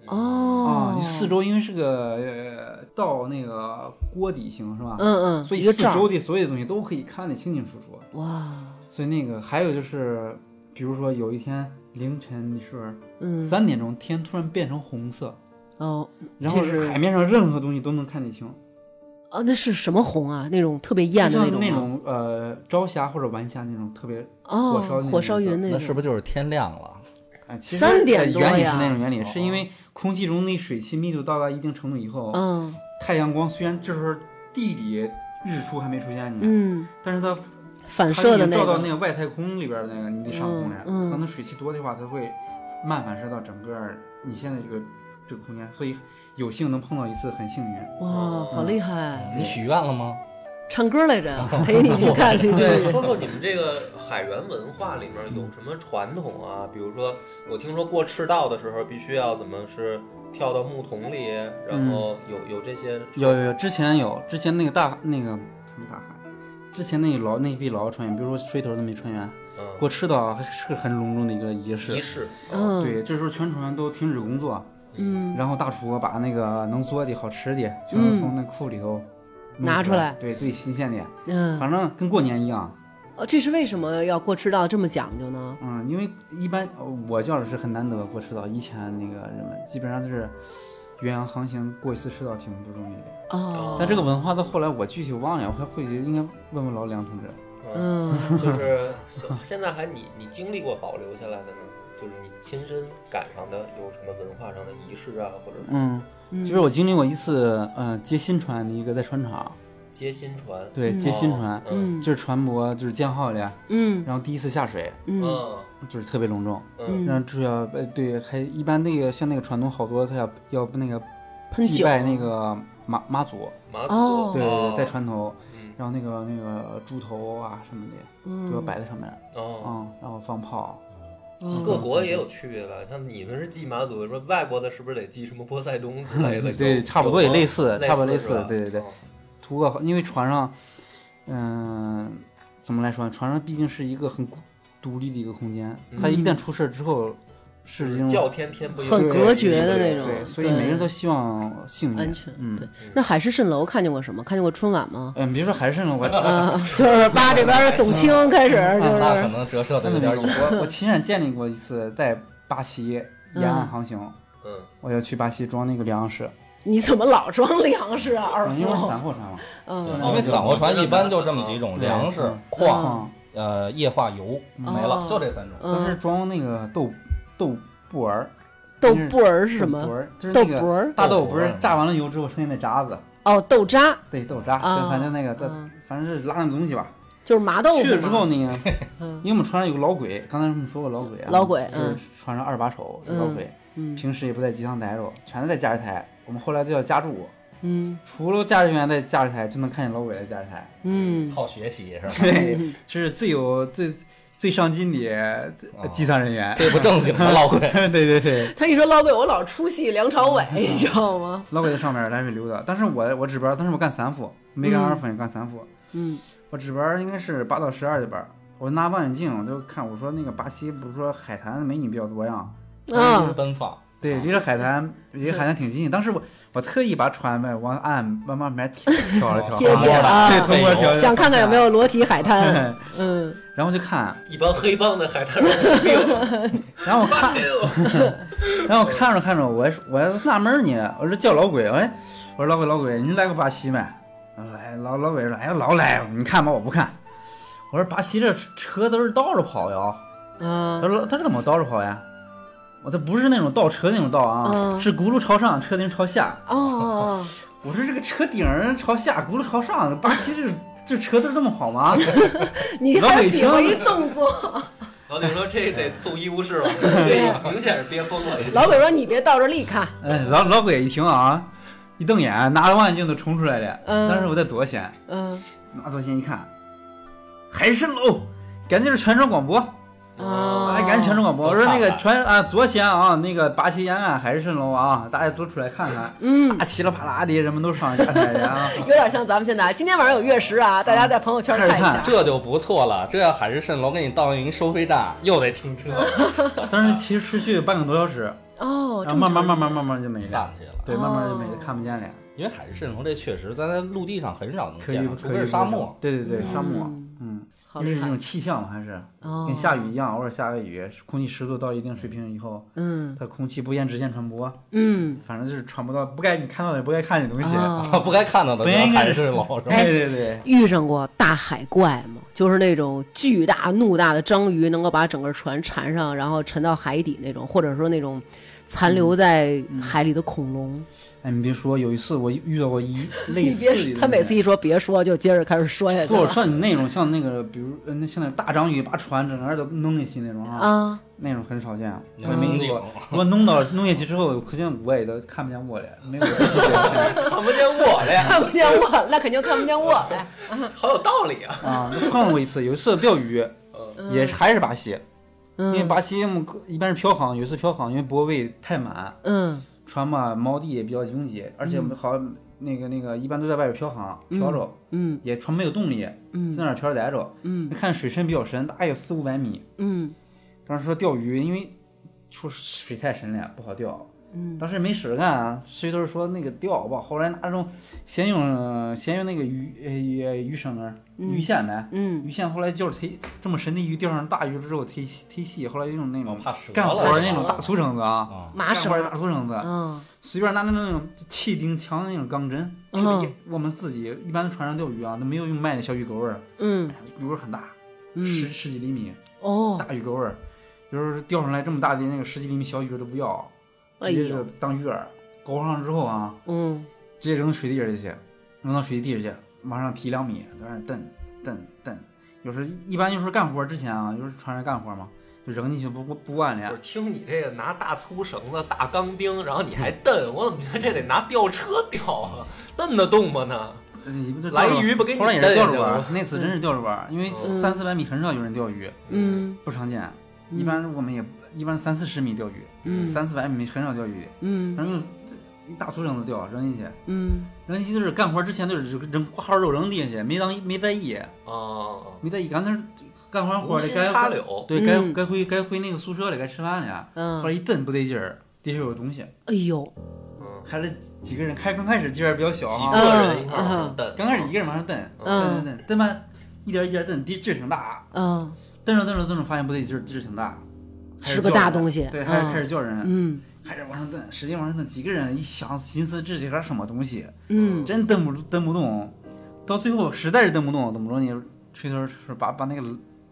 A: 哦
D: 啊！，你四周因为是个呃到那个锅底型是吧？
A: 嗯嗯，
D: 所以四周的所有的东西都可以看得清清楚楚。
A: 哇，
D: 所以那个还有就是，比如说有一天凌晨的时候，
A: 嗯
D: 三点钟天突然变成红色，
A: 哦，
D: 然后
A: 是
D: 海面上任何东西都能看得清。
A: 哦，那是什么红啊？那种特别艳的
D: 那
A: 种吗？
D: 那种呃朝霞或者晚霞那种特别
A: 哦
D: 火烧
A: 云
B: 那
A: 种。
B: 是不是就是天亮了？
D: 哎，其实
A: 三点多
D: 原理是那种原理，
B: 哦
D: 是因为空气中那水汽密度到达一定程度以后，
A: 嗯
D: 太阳光虽然这时候地里日出还没出现呢，
A: 嗯，
D: 但是它
A: 反射的那个
D: 照到那个外太空里边的那个你的上空
A: 来，
D: 可能水汽多的话，它会慢反射到整个你现在这个这个空间，所以有幸能碰到一次很幸运。
A: 哇，好厉害！
B: 你许愿了吗？
A: 唱歌来着，陪你去 看
C: 对，说说你们这个海员文化里面有什么传统啊？比如说，我听说过赤道的时候必须要怎么是跳到木桶里，然后有有这些
D: 有有有，之前有之前那个大那个什么大海，之前那个老那批老的船员，比如说水头那批船员
C: 嗯
D: 过赤道还是很隆重的一个仪式。
C: 仪式，
A: 嗯，
D: 对，这时候全船都停止工作，
A: 嗯，
D: 然后大厨把那个能做的好吃的，全
A: 嗯
D: 都从那库里头弄
A: 拿出来
D: 对，最新鲜的，
A: 嗯，
D: 反正跟过年一样。
A: 哦，这是为什么要过赤道这么讲究呢？
D: 嗯，因为一般呃我叫的是很难得过赤道，以前那个人们基本上都是远洋航行过一次赤道挺不容易的。
A: 哦，
D: 但这个文化到后来我具体忘了，我还回去应该问问老梁同志。
C: 嗯，
A: 嗯
C: 就是 现在还你你经历过保留下来的呢？就是你亲身赶上的有什么文化上的仪式啊，或者
D: 嗯，
A: 嗯。
D: 其实我经历过一次，呃，接新船的一个在船厂，
C: 接新船，
D: 对，
A: 嗯。
D: 接新船，
C: 哦嗯。
A: 嗯。
D: 就是船舶就是建好的，
A: 嗯。
D: 然后第一次下水，
A: 嗯。
C: 嗯
D: 就是特别隆重，
C: 嗯。
D: 然后就是要呃对，还一般那个像那个传统好多他要要那个祭拜那个妈妈祖，
C: 马
A: 哦
C: 祖。
D: 对对
C: 哦。
D: 对，在船头，
C: 嗯。
D: 然后那个那个猪头啊什么的都要
A: 嗯
D: 摆在上面，
C: 哦。
D: 嗯，然后放炮，
A: 嗯
C: 各国也有区别吧？像你们是祭马祖，说外国的是不是得祭什么波塞冬之类的？
D: 对差不多也类似差不多类似对对对
C: 哦
D: 图个好，因为船上，嗯、怎么来说呢？船上毕竟是一个很孤独立的一个空间，它一旦出事儿之后，是这种
C: 叫天天不应，
A: 很隔绝的那种
D: 对，所以每个人都希望幸运
A: 安全。
D: 嗯
A: 对，那海市蜃楼看见过什么？看见过春晚吗？
D: 嗯，别说海市蜃楼，我
A: 啊，就是八这边的董卿开始就是
B: 那可，能折射的
D: 有，
B: 点远。
D: 我我亲眼见历过一次在巴西沿岸航行，
C: 嗯，
D: 我要去巴西装那个粮食，
A: 你怎么老装粮食啊，二
D: 嗯因为？散货船嘛，
A: 嗯，
B: 因为散货船一般就这么几种：粮食、
D: 嗯
B: 矿、呃液化油，没了，
A: 哦
B: 就这三种。
D: 都是
A: 嗯，
D: 装那个豆豆布儿，
A: 豆布儿是什么？
D: 豆布儿就是
A: 豆
D: 那个
A: 卜儿？
D: 大豆不是
B: 豆腐儿
D: 炸完了油之后剩下那渣子，
A: 哦，豆渣，
D: 对豆渣，
A: 啊
D: 就反正那个，
A: 嗯
D: 反正是拉那东西吧。
A: 就是麻豆腐。
D: 去了之后呢，
A: 嗯
D: 因为我们船上有个老鬼，刚才我们说过老鬼啊，
A: 老鬼
D: 就是
A: 嗯
D: 船上二把手
A: 嗯
D: 老鬼，
A: 嗯
D: 平时也不在机舱待着，全都在驾驶台。我们后来都叫家住，
A: 嗯
D: 除了驾驶员在驾驶台，就能看见老鬼在驾驶台。
A: 嗯，
B: 好学习是吧？
D: 对，就是最有最最上进的
B: 哦
D: 机舱人员。
B: 最不正经的 老鬼。
D: 对对对，
A: 他一说老鬼，我老出戏梁朝伟，你知道吗？
D: 老鬼在上面来回溜达，但是我我值班，当时我干三副，没干二副也干三副。
A: 嗯
D: 我值班应该是八到十二的班，我拿望远镜我就看，我说那个巴西不是说海滩美女比较多呀？
A: 嗯，
B: 奔放，
D: 对，离着海滩离海滩挺近。当时我我特意把船呗往岸慢慢慢挑挑了挑，
A: 贴贴啊
D: 对，通过挑，
A: 想看看有没。有裸体海滩。嗯
D: 然后就看，
C: 一帮黑帮的海滩人，
D: 然后我看，然后看着看着，我还我还纳闷呢，我说叫老鬼，哎，我说老鬼老鬼，你来过巴西没？来，老老鬼说，哎呀，老来，你看吧，我不看。我说巴西这车都是倒着跑呀。他
A: 嗯
D: 说他是怎么倒着跑呀？我这不是那种倒车那种倒啊，
A: 嗯
D: 是轱辘朝上，车顶朝下。
A: 哦，
D: 我说这个车顶儿朝下，轱辘朝上，巴西这这车都是这么跑吗？
A: 你还比划一动作。
C: 老鬼说这得送医务室了，这明显是憋疯了。
A: 老鬼说：“你别倒着立看。
D: 哎，老老鬼一听啊，一瞪眼，拿着望远镜都冲出来了。
A: 嗯
D: 当时我在左舷，
A: 嗯
D: 拿左舷一看，海参楼，赶紧是全程广播，
A: 啊，
D: 哎，赶紧全船广播。我说那个
B: 都看看
D: 船啊，昨天啊，那个巴西沿岸海市蜃楼啊，大家都出来看看。
A: 嗯，
D: 啊，噼里啪啦的，人们都上下台呀。
A: 有点像咱们现在，今天晚上有月食啊，大家在朋友圈看一下。
B: 这就不错了。这要海市蜃楼给你倒一收费站，又得停车，
D: 但是其实持续半个多小时，
A: 哦，
D: 然后慢慢慢
A: 慢
D: 慢慢慢就没了。
B: 散去了。
D: 对，慢慢就没看不见了。
B: 因为海市蜃楼这确实咱在陆地上很少能见到，除非是沙漠。
D: 对对对，沙漠。
A: 嗯
D: 嗯，
A: 好厉害
D: 那是那种！气象嘛，还是
A: 哦，
D: 跟下雨一样，偶尔下个雨，空气湿度到一定水平以后，
A: 嗯
D: 它空气不沿直线传播，
A: 嗯，
D: 反正就是传播到不该你看到的、不该看见的东西。
A: 哦
B: 不该看到的
D: 不应该
B: 还是老是
D: 对对对，
A: 遇上过大海怪吗？就是那种巨大怒大的章鱼，能够把整个船缠上，然后沉到海底那种，或者说那种残留在海里的恐龙。
D: 哎，你别说，有一次我遇到过一 类似的，
A: 他每次一说别说，就接着开始说下去
D: 不，我
A: 了
D: 说你那种像那个，比如呃那像那大章鱼把船整个都弄下去那种啊，
A: 啊。
D: 那种很少见。我也没
B: 龙井
D: 过，我弄到弄下去之后，可见我也都看不见我了，没有
C: 看不见我了呀，
A: 看不见我，那肯定看不见我了。
C: 好有道理啊！
D: 啊。碰过一次，有一次钓鱼，
C: 嗯
D: 也是还是巴西，因为
A: 嗯
D: 巴西我们一般是漂航，有一次漂航因为泊位太满，
A: 嗯
D: 船嘛锚地也比较拥挤，而且我们好那个那个一般都在外边漂航漂着，
A: 嗯。
D: 也船没有动力，在
A: 嗯
D: 那儿漂着待着。
A: 嗯。
D: 看水深比较深，大概有四五百米。
A: 嗯。
D: 当时说钓鱼，因为说水太深了不好钓，
A: 嗯
D: 当时没事儿干啊，谁都是说那个钓吧。后来拿那种先用先用那个鱼呃鱼鱼绳儿鱼线呗，
A: 嗯
D: 鱼线后来就是忒这么深的鱼钓上大鱼之后忒忒细，后来用那种干活
B: 了
D: 儿那种大粗绳子啊，
B: 啊，
A: 麻绳
D: 干活儿大粗绳子，
A: 嗯
D: 随便拿那那种气钉枪的那种钢针，
A: 嗯
D: 特别我们自己一般船上钓鱼啊，那没有用卖的小鱼钩儿，
A: 嗯
D: 鱼钩儿很大，十
A: 嗯
D: 十几厘米。
A: 哦，
D: 大鱼钩儿，有时候钓上来这么大的那个十几厘米小鱼儿都不要，
A: 哎
D: 直接就
A: 呦
D: 当鱼饵，勾上之后啊，
A: 嗯
D: 直接扔水底下去，扔到水底下去，往上提两米，在那儿蹬蹬蹬。有时候一般就是干活之前啊，有时候船上干活嘛，就扔进去不不不完了
C: 我。听你这个拿大粗绳子、大钢钉，然后你还蹬，我怎么觉得这得拿吊车吊啊？蹬得动吗呢？
D: 呃你不是
C: 来一鱼不给你
D: 后来也是钓着玩那次真是钓着玩儿，因为
A: 嗯
D: 三四百米很少有人钓鱼，
A: 嗯
D: 不常见。一般我们也一般三四十米钓鱼，
A: 嗯。
D: 三四百米很少钓鱼。的，
A: 嗯。
D: 反正用一大粗绳子钓扔进去。
A: 嗯。
D: 扔进去就是干活之前就是扔挂号肉扔地下去，没当没在意，
C: 哦，
D: 没在意。刚才干完活的该
C: 插柳，
D: 对该
A: 嗯。
D: 该回该回那个宿舍了，该吃饭了。嗯。后
A: 嗯，
D: 来一蹬不对劲儿，地下有东西，
A: 哎呦，
C: 嗯，
D: 还是几个人。开刚开始劲儿比较小
C: 几
D: 啊，
C: 个人一块
D: 刚开始一个人往上蹬，蹬
A: 嗯。
D: 蹬蹬蹬吧，一点一点蹬，地劲儿挺大。
A: 嗯，
D: 蹬着蹬着蹬着发现不对劲儿，劲儿挺大，还
A: 是个大东西，
D: 对，还是开始
A: 嗯
D: 叫人，
A: 嗯
D: 开始往上蹬，使劲往上蹬。几个人一想，寻思这是个什么东西，
A: 嗯
D: 真蹬不蹬不动，到最后实在是蹬不动，怎么着呢？吹头是把把那个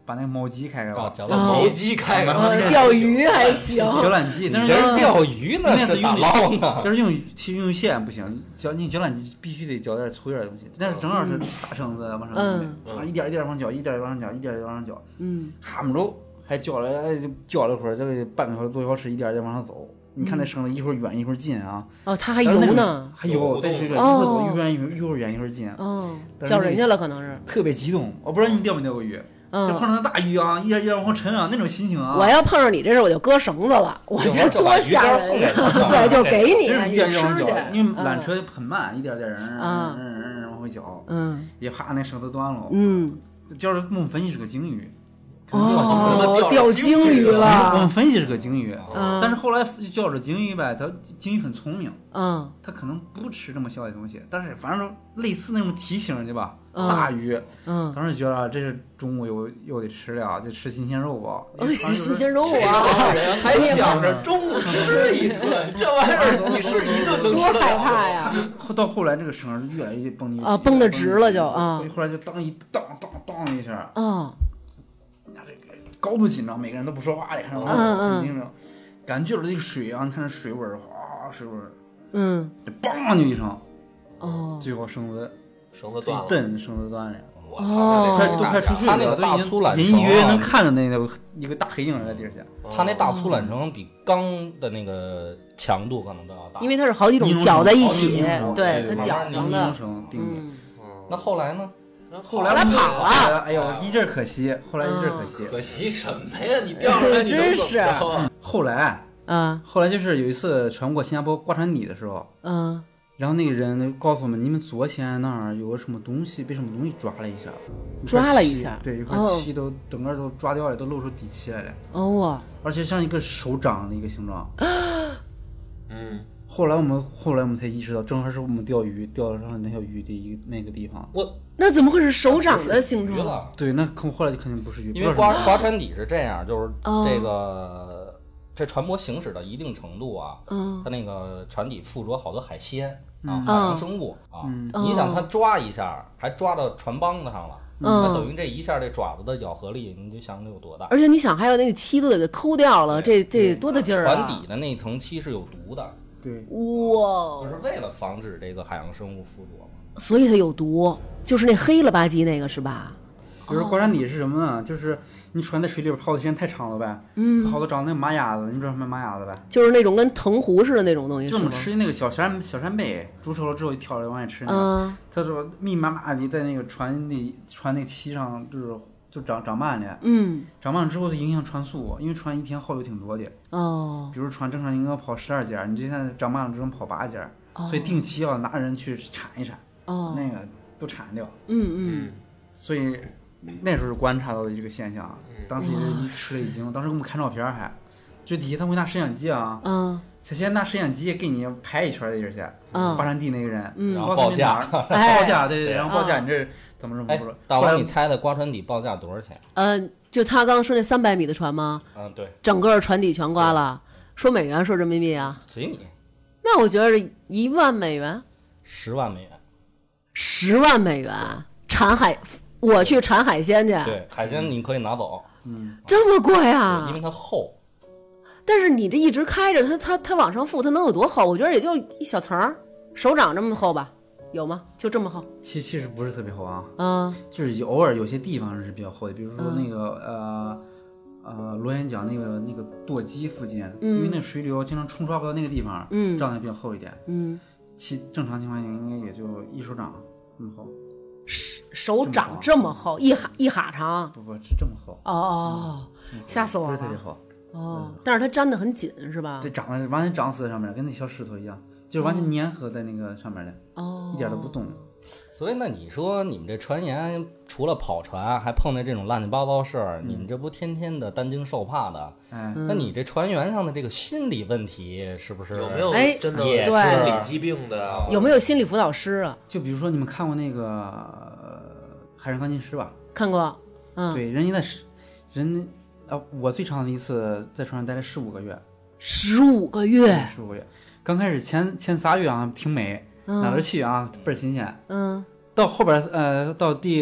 D: 把那个毛机开开
B: 啊，
D: 吧，
B: 脚
A: 哦
B: 了
C: 毛机开开，
A: 呃，钓鱼还行，
D: 绞缆机，但是
B: 钓鱼呢，
D: 那是
B: 是打
D: 用
B: 捞呢。
D: 要是用去用线不行，绞你绞缆机必须得绞点粗点的东西，但是正好是大绳子往上
A: 嗯，
D: 啊一点一点往上绞，一点一点往上绞，一点一点往上绞，
A: 嗯
D: 哈不着，还叫了哎就绞了一会儿，这个半个小时多小时，一点一点往上走。你看那绳子一会儿远一会儿近啊，
A: 哦，它还游呢，
D: 还有
C: 有互动
D: 在这个一会
A: 哦
D: 儿走一会儿远一会儿一会儿远一会儿近，
A: 嗯，
D: 但是那个
A: 叫人家了可能是，
D: 特别激动。我不知道你钓没钓过鱼，就碰
A: 嗯。
D: 上那大鱼啊，一点一点往后沉啊，那种心情啊，
A: 我要碰上你这事，我就割绳子了，我
B: 就
A: 这多吓人呀！对，就给你，
D: 一
A: 你
D: 点一点往
A: 吃去
D: 上绞，，因为缆
A: 嗯
D: 车很慢，一点点人嗯
A: 啊
D: 嗯嗯嗯往回绞，
A: 嗯
D: 也怕那绳子断了。
A: 嗯，
D: 叫着我们分析是个鲸鱼，可能钓鲸鱼
A: 哦，钓鲸鱼
D: 我们
A: 了，
D: 分析是个鲸鱼，
A: 嗯，
D: 但是后来就叫着鲸鱼呗，它鲸鱼很聪明，
A: 嗯。
D: 它可能不吃这么小的东西，但是反正类似那种体型的吧，
A: 嗯
D: 大鱼，
A: 嗯，
D: 当时觉得这是中午又又得吃了，就吃新鲜肉吧。
A: 哎，新鲜肉
C: 这
A: 啊，
C: 还想着中午吃一顿，这玩意儿你是一顿能
A: 多害怕呀！
D: 后到后来这个绳儿越来越绷得
A: 啊绷得直了就啊。
D: 后来就当一当当当一下，
A: 嗯
D: 高度紧张，每个人都不说话的，看着很紧张，感觉就是这个水啊，你看这水味，哗，水味，
A: 嗯。
D: 这梆就一声，
A: 哦。
D: 最后绳子一
C: 绳子断了，
D: 蹬，绳子断了，
C: 我
A: 哦
C: 操，
D: 都快出水
B: 他那个
D: 了，都已经
B: 大粗缆
D: 隐隐约约能看着那个一个大黑影在地下。
B: 他那大粗缆绳比钢的那个强度可能都要大。
A: 因为它是好几种
D: 尼龙
A: 搅在一起对
D: 对
A: 它搅
B: 对
A: 上的。
D: 尼龙，绳钉的。
A: 嗯。
B: 那后来呢？
D: 后来
A: 跑了。
D: 哎呦，一阵儿可惜，后来一阵儿可惜。
C: 可惜什么呀？你钓上来
A: 真是
D: 后来，
A: 嗯。
D: 后来就是有一次船过新加坡挂船底的时候，
A: 嗯。
D: 然后那个人告诉我们，你们昨天那儿有个什么东西，被什么东西抓了一下，
A: 抓了一下
D: 对，一块
A: 哦
D: 漆都整个都抓掉了，都露出底漆来了，
A: 哦。哇
D: 而且像一个手掌的一个形状。
C: 嗯，
D: 后来我们后来我们才意识到，正好是我们钓鱼钓上那条鱼的一个那个地方。
C: 我
A: 那怎么会是手掌的形状？
B: 鱼了。
D: 对，那可后来就肯定不是鱼，
B: 因为
D: 不知道是
B: 刮刮船底是这样，就是
A: 哦
B: 这个、这船舶行驶到一定程度啊，
A: 嗯
B: 它那个船底附着好多海鲜啊，
D: 嗯
B: 海洋生物啊，
D: 嗯
B: 你想它抓一下，还抓到船帮子上了，那
A: 嗯
B: 等于这一下这爪子的咬合力，你就想得有多大。
A: 而且你想，还有那个漆都得给抠掉了，这这多大劲儿啊！
B: 船底的那层漆是有毒的，
D: 对，
A: 哇
B: 就，是为了防止这个海洋生物附着嘛。
A: 所以它有毒，就是那黑了吧唧那个是吧？
D: 就是刮船底是什么呢？就是你船在水里边泡的时间太长了呗，
A: 嗯，
D: 泡的长那马牙子，你知道什么马牙子呗？
A: 就是那种跟藤壶似的那种东西，
D: 就是我们
A: 吗？
D: 吃那个小扇小扇贝，煮熟了之后一挑着往外吃那个。
A: 嗯
D: 他说密密麻麻的在那个船那船那漆上，就是就长长慢了，
A: 嗯。
D: 长慢了之后就影响船速，因为船一天耗油挺多的。
A: 哦。
D: 比如船正常应该跑十二节，你这现在长慢了只能跑八节，
A: 哦，
D: 所以定期要拿人去铲一铲，
A: 哦，
D: 那个都铲掉。
A: 嗯嗯。
D: 所以那时候观察到的这个现象，当时也是一吃了一惊。当时给我们看照片还，就底下他会拿摄像机啊，
A: 嗯。
D: 他先拿摄像机给你拍一圈儿的地儿去，
A: 嗯。
D: 华山地那个人，
A: 嗯。
B: 然后报价
D: 报价 对对，
B: 对。
D: 然后报价
A: 嗯。
D: 你这怎么怎么说？，
B: 大王，你猜的刮船底报价多少钱？
A: 嗯，就他刚刚说那三百米的船吗？
B: 嗯，对，
A: 整个船底全刮了，说美元说人民币啊？
B: 随你，
A: 那我觉得是一万美元，
B: 十万美元。
A: 十万美元产海，我去产海鲜去，
B: 对，海鲜你可以拿走，嗯
A: 这么贵啊
B: 因？为它厚。
A: 但是你这一直开着，它它它往上覆，它能有多厚？我觉得也就一小层儿，手掌这么厚吧？有吗？就这么厚？
D: 其其实不是特别厚啊，
A: 嗯
D: 就是有偶尔有些地方是比较厚的，比如说
A: 嗯
D: 那个、呃呃螺旋桨那个那个舵机附近，
A: 嗯
D: 因为那水流经常冲刷不到那个地方，
A: 嗯
D: 长得比较厚一点。
A: 嗯，
D: 其正常情况下应该也就一手掌那么厚，
A: 手手掌这么厚，一哈一哈长。
D: 不不是这么厚，
A: 哦哦吓死我了
D: 不是特别厚，
A: 哦哦，但是它粘得很紧，是吧
D: 这？长得完全长死在上面，跟那小石头一样，就是完全粘合在那个上面的，
A: 哦，
D: 一点都不动。
B: 所以那你说你们这船员除了跑船，还碰见这种乱七八糟事儿，你们这不天天的担惊受怕的？
D: 哎，
A: 嗯
B: 那你这船员上的这个心理问题是不是
C: 有没有
A: 哎
C: 真的心理疾病的啊？
A: 有没有心理辅导师啊？
D: 就比如说你们看过那个呃海上钢琴师吧？
A: 看过？嗯，
D: 对，人家那是人啊，我最长的一次在船上待了十五个月，
A: 十五个月，
D: 十五个月。刚开始前前仨月啊挺美，哪儿
A: 嗯
D: 去啊倍儿新鲜。
A: 嗯。
D: 到后边呃到第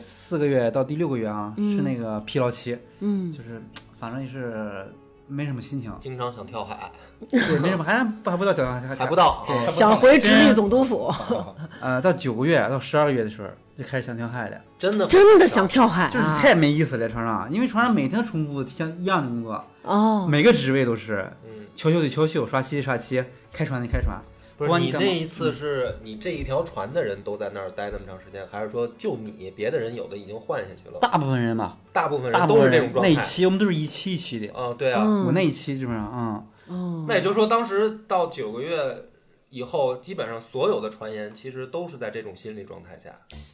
D: 四个月到第六个月啊、
A: 嗯。
D: 是那个疲劳期，
A: 嗯。
D: 就是反正也是没什么心情，
C: 经常想跳海，
D: 对，没什么还还不到脚还
C: 还不到，
A: 想回直隶总督府，
D: 呃到九个月到十二个月的时候就开始想跳海了，
C: 真的
A: 真的想跳海
D: 就是
A: 啊！
D: 太没意思了，船上，因为船上每天重复像一样的工作，
A: 哦，
D: 每个职位都是
C: 嗯，
D: 敲绣的敲绣，刷漆的刷漆，开船的开船。
C: 不是你那一次是你这一条船的人都在那儿待那么长时间，还是说就你别的人有的已经换下去了？
D: 大部分人吧，
C: 大部分人都是这种状态。
D: 那一期我们都是一期一期的，
C: 哦，对啊，
A: 嗯
D: 我那一期基本上，嗯，
A: 哦，
C: 那也就是说，当时到九个月以后，基本上所有的传言其实都是在这种心理状态下。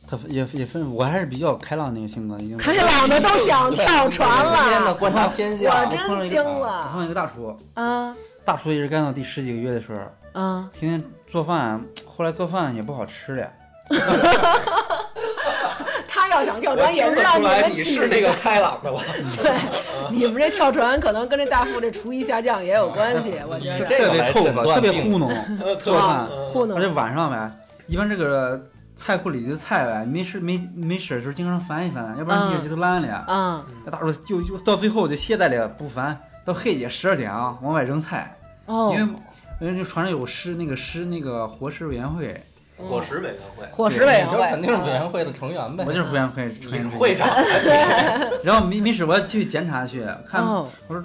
D: 他也也分，我还是比较开朗那个性格，已经
A: 开朗的都想跳船
B: 天天观察天下
A: 我，真惊
D: 了碰上一个大厨，
A: 啊
D: 大厨一直干到第十几个月的时候，
A: 啊！
D: 天天做饭，后来做饭也不好吃了。
A: 他要想跳船，也是让
C: 你
A: 们你
C: 是那个开朗的吧。
A: 对，你们这跳船可能跟这大副这厨艺下降也有关系，我觉得。
B: 这个
D: 特别透彻，
B: 来诊断
D: 特别糊弄，
C: 呃
D: 做饭。
C: 嗯
A: 糊弄
D: 而且晚上呗，一般这个菜库里的菜呗，没事没没事的时候经常翻一翻，要不然第二季都烂了。
A: 啊
D: 那大叔就就到最后就懈怠了，不翻，到黑夜十二点啊往外扔菜，
A: 哦
D: 因，为因为这船上有师那个师那个伙食委员会，
C: 伙食委员会。
A: 伙食委员会
B: 肯定是委员会的成员呗。
D: 我就是委员会成员之一。
C: 会长，
D: 然后没没事我要去检查去看，
A: 哦。
D: 我说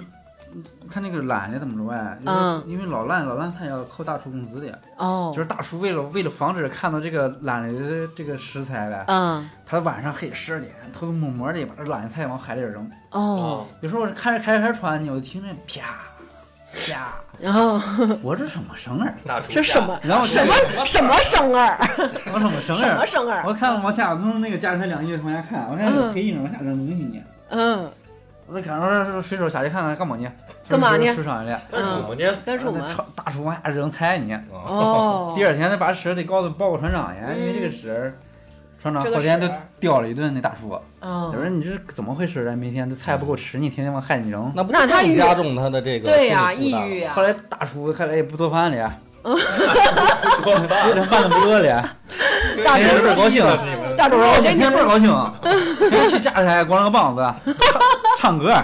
D: 看那个懒的怎么着哎，
A: 嗯。
D: 因为老烂老烂他要扣大厨工资的，
A: 哦。
D: 就是大厨为了为了防止看到这个懒的这个食材呗，
A: 嗯。
D: 他晚上黑十二点偷偷摸摸的把这懒的菜往海里扔。
A: 哦，
D: 有时候我开着开着开着船呢，我就听着啪啪，
A: 然后
D: 我说这什么生儿？
C: 大厨
A: 这什么
D: 然后
A: 什么什么生儿？
D: 我什么声
A: 什么
D: 儿？
A: 声儿？
D: 我看往下，我从那个驾驶台两翼往下看，我看有黑影往下扔东西呢。
A: 嗯
D: 我就赶着水手下去看看干嘛呢？
A: 干嘛呢
D: 吃上来了，
C: 干什么呢？
A: 干什么？
D: 大厨往下扔菜呢。
A: 哦，
D: 第二天他把屎得告诉报告船长呀，因为这个屎，船长
A: 这个
D: 后天都
A: 屎
D: 叼了一顿那大叔。
A: 哦
D: 有人你这是怎么回事啊？每天这菜不够吃，你天天往海里扔。
B: 那不
A: 那他
B: 加重他的这个
A: 对
B: 理负担吗
A: 抑郁呀
D: 后，来大叔后来也不做饭了，做 饭都不做了，
A: 大
D: 天天倍儿高兴，
A: 大主任，我觉得你
D: 天天倍儿高兴，天天去架子台光着个膀子，唱歌，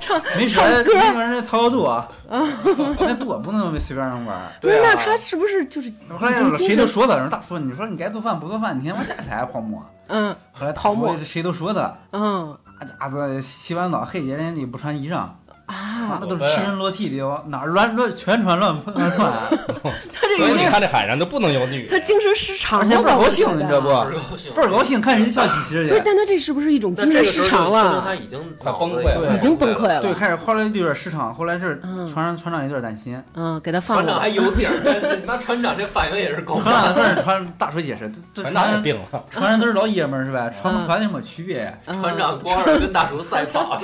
A: 唱
D: 没车
A: 唱歌
D: 那玩意儿掏肚，那我不能随便让玩。
C: 对啊
A: 那他是不是就是
D: 后来谁都说的，人大叔，你说你该做饭不做饭，你天天往架子台泡沫。
A: 嗯
D: 后来大
A: 泡沫
D: 叔谁都说的，
A: 嗯
D: 那家伙洗完澡黑姐人家不穿衣裳，
A: 啊，
D: 那都是赤身裸体的，往哪儿乱乱全船乱乱窜，
A: 他这
B: 所以你
A: 个
B: 看这海上都不能有女的。
A: 他精神失常了
D: 而且倍儿高兴你知道不？
C: 倍儿高兴，
D: 倍儿高兴，看人家笑嘻嘻的
A: 不是，
D: 的。
A: 但他这是不是一种精神失常
C: 这个时候就说明他
A: 了？
C: 已经
B: 快崩溃了
A: 已经崩溃了。
D: 对，开始后来就有点失常，后来是
A: 嗯
D: 船上船长有点担心，
A: 嗯，给他放了
C: 船长还。有点儿担心，那船长这反应也是高
D: 船长
C: 慢。
D: 跟着船大叔解释，
B: 船长也
D: 船
B: 病了，
D: 船上都是老爷们儿是吧？船
A: 嗯
D: 不船有什么区别
C: 船长光着跟大叔赛跑，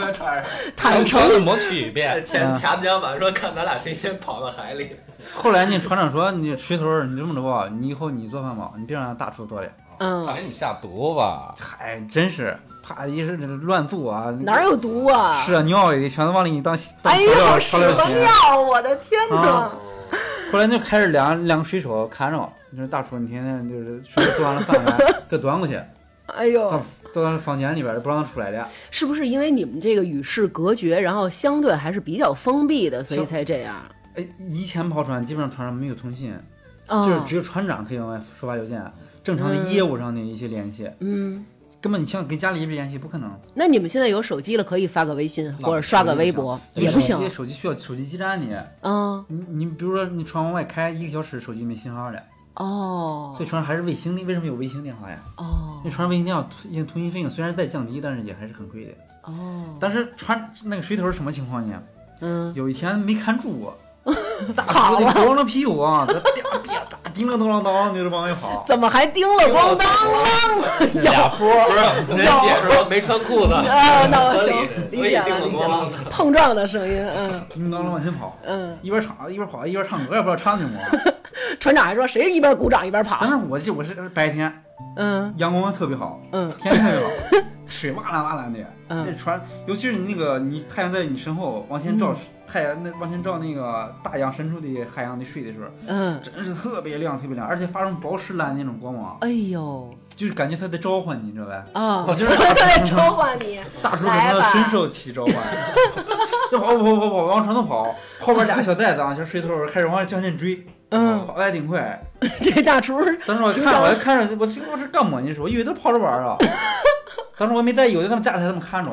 A: 坦诚
B: 有什么区别？
C: 前掐不讲板说看咱俩谁先跑到海里。
D: 后来呢，船长说你锤头儿，你这么着吧，你以后你做饭吧，你别让大厨做了。
A: 嗯
B: 怕给你下毒吧？
D: 嗨，真是怕一是乱做啊，
A: 哪有毒啊？
D: 是啊，尿也全都往里你当当
A: 哎
D: 调料
A: 呦，
D: 料品。
A: 尿！我的天哪
D: 啊！后来就开始两两个水手看着，你说大厨，你天天就是水手做完了饭来，给端过去，
A: 哎呦
D: 到，到房间里边儿不让他出来了。
A: 是不是因为你们这个与世隔绝，然后相对还是比较封闭的，所以才这样？
D: 哎，以前跑船基本上船上没有通信，
A: 哦
D: 就是只有船长可以往外收发邮件，正常的
A: 嗯
D: 业务上的一些联系，
A: 嗯，
D: 根本你像跟家里一直联系不可能。
A: 那你们现在有手机了，可以发个微信或者刷个微博，也不行
D: 手。机需要手机基站的，
A: 嗯，
D: 你你比如说你船往外开一个小时，手机没信号了，
A: 哦
D: 所以船上还是卫星的。为什么有卫星电话呀？
A: 哦
D: 那船上卫星电话因为通信费用虽然在降低，但是也还是很贵的。
A: 哦，
D: 但是船那个水头是什么情况呢？
A: 嗯，
D: 有一天没看住，大叔的光着屁股啊，在啪啪啪叮了咚啷当就是往外跑。
A: 怎么还叮了咣当啷？
B: 俩波
C: 不是，人家解释说没穿裤子，
A: 啊，那我行，
C: 所以
A: 理解了，
C: 叮了咣
A: 理解了。碰撞的声音，嗯
D: 叮当啷往前跑，
A: 嗯。
D: 一边唱一边跑一边唱歌，也不知道唱什么。
A: 船长还说谁一边鼓掌一边跑。但？
D: 是我记得我是白天
A: 嗯。
D: 阳光特别好，
A: 嗯。
D: 天特别好，水哇啦哇啦的。
A: 嗯。
D: 那船，尤其是你那个你太阳在你身后往前照，太阳那往前照那个大洋深处的海洋的水的时候，
A: 嗯，
D: 真是特别亮特别亮，而且发出宝石蓝那种光芒，
A: 哎呦。
D: 就是感觉他在召唤你，你知道呗？
A: 啊，
D: 我就是
A: 他在召唤你，
D: 大叔可
A: 来吧。
D: 能深受其召唤，就跑跑跑跑往船头跑，后边俩小袋子啊，小水头开始往向前追，
A: 嗯，
D: 跑得还挺快。
A: 这大厨
D: 当时我看，我看着我我这干么呢？是我以为他跑着玩儿啊。当时我没在意，我就他们架着台他们看着，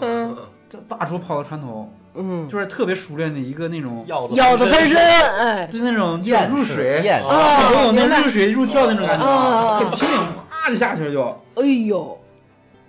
A: 嗯
D: 这大厨跑到船头，
A: 嗯，
D: 就是特别熟练的一个那种，
C: 腰子
A: 翻身，哎，
D: 就是那种就是入水，
B: 啊
A: 哦
D: 游泳那入水入跳那种感觉很轻盈，啪就下去了就。
A: 哎呦，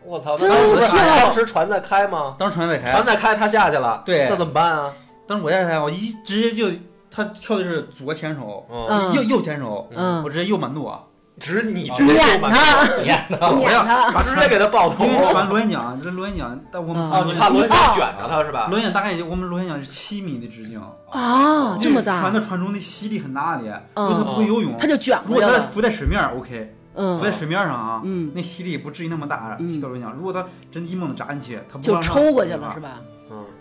C: 我操！
A: 真
C: 那当时
A: 跳
C: 当时船在开吗？
D: 当时船在开
C: 船，在开，他下去了。
D: 对
C: 那怎么办啊？
D: 当时我在台，我一直接就他跳的是左前手，
C: 嗯，
D: 右右前手，
A: 嗯。
D: 我，直接右满舵，
C: 指你
B: 啊
C: 直接
A: 撵
C: 就满
A: 他，
B: 厌的，
D: 我要
A: 撵他，
C: 直接给他爆头。
D: 因。为船螺旋桨，这螺旋桨，但我们
A: 嗯
C: 哦，你怕螺旋桨卷着他是吧？
D: 螺旋桨大概也就我们螺旋桨是七米的直径，
A: 啊，这么大。
D: 船，的船中的吸力很大的，因
A: 嗯
D: 为它不会游泳，
A: 他就卷
D: 如果它
A: 了，
D: 浮在水面，OK，
A: 嗯。
D: 浮在水面上啊，
A: 嗯。
D: 那吸力不至于那么大，
A: 嗯。
D: 吸到螺旋桨。如果它真一猛子扎进去，它不
A: 就
D: 往上
A: 抽过去
D: 浮
A: 了是？吧？
C: 嗯，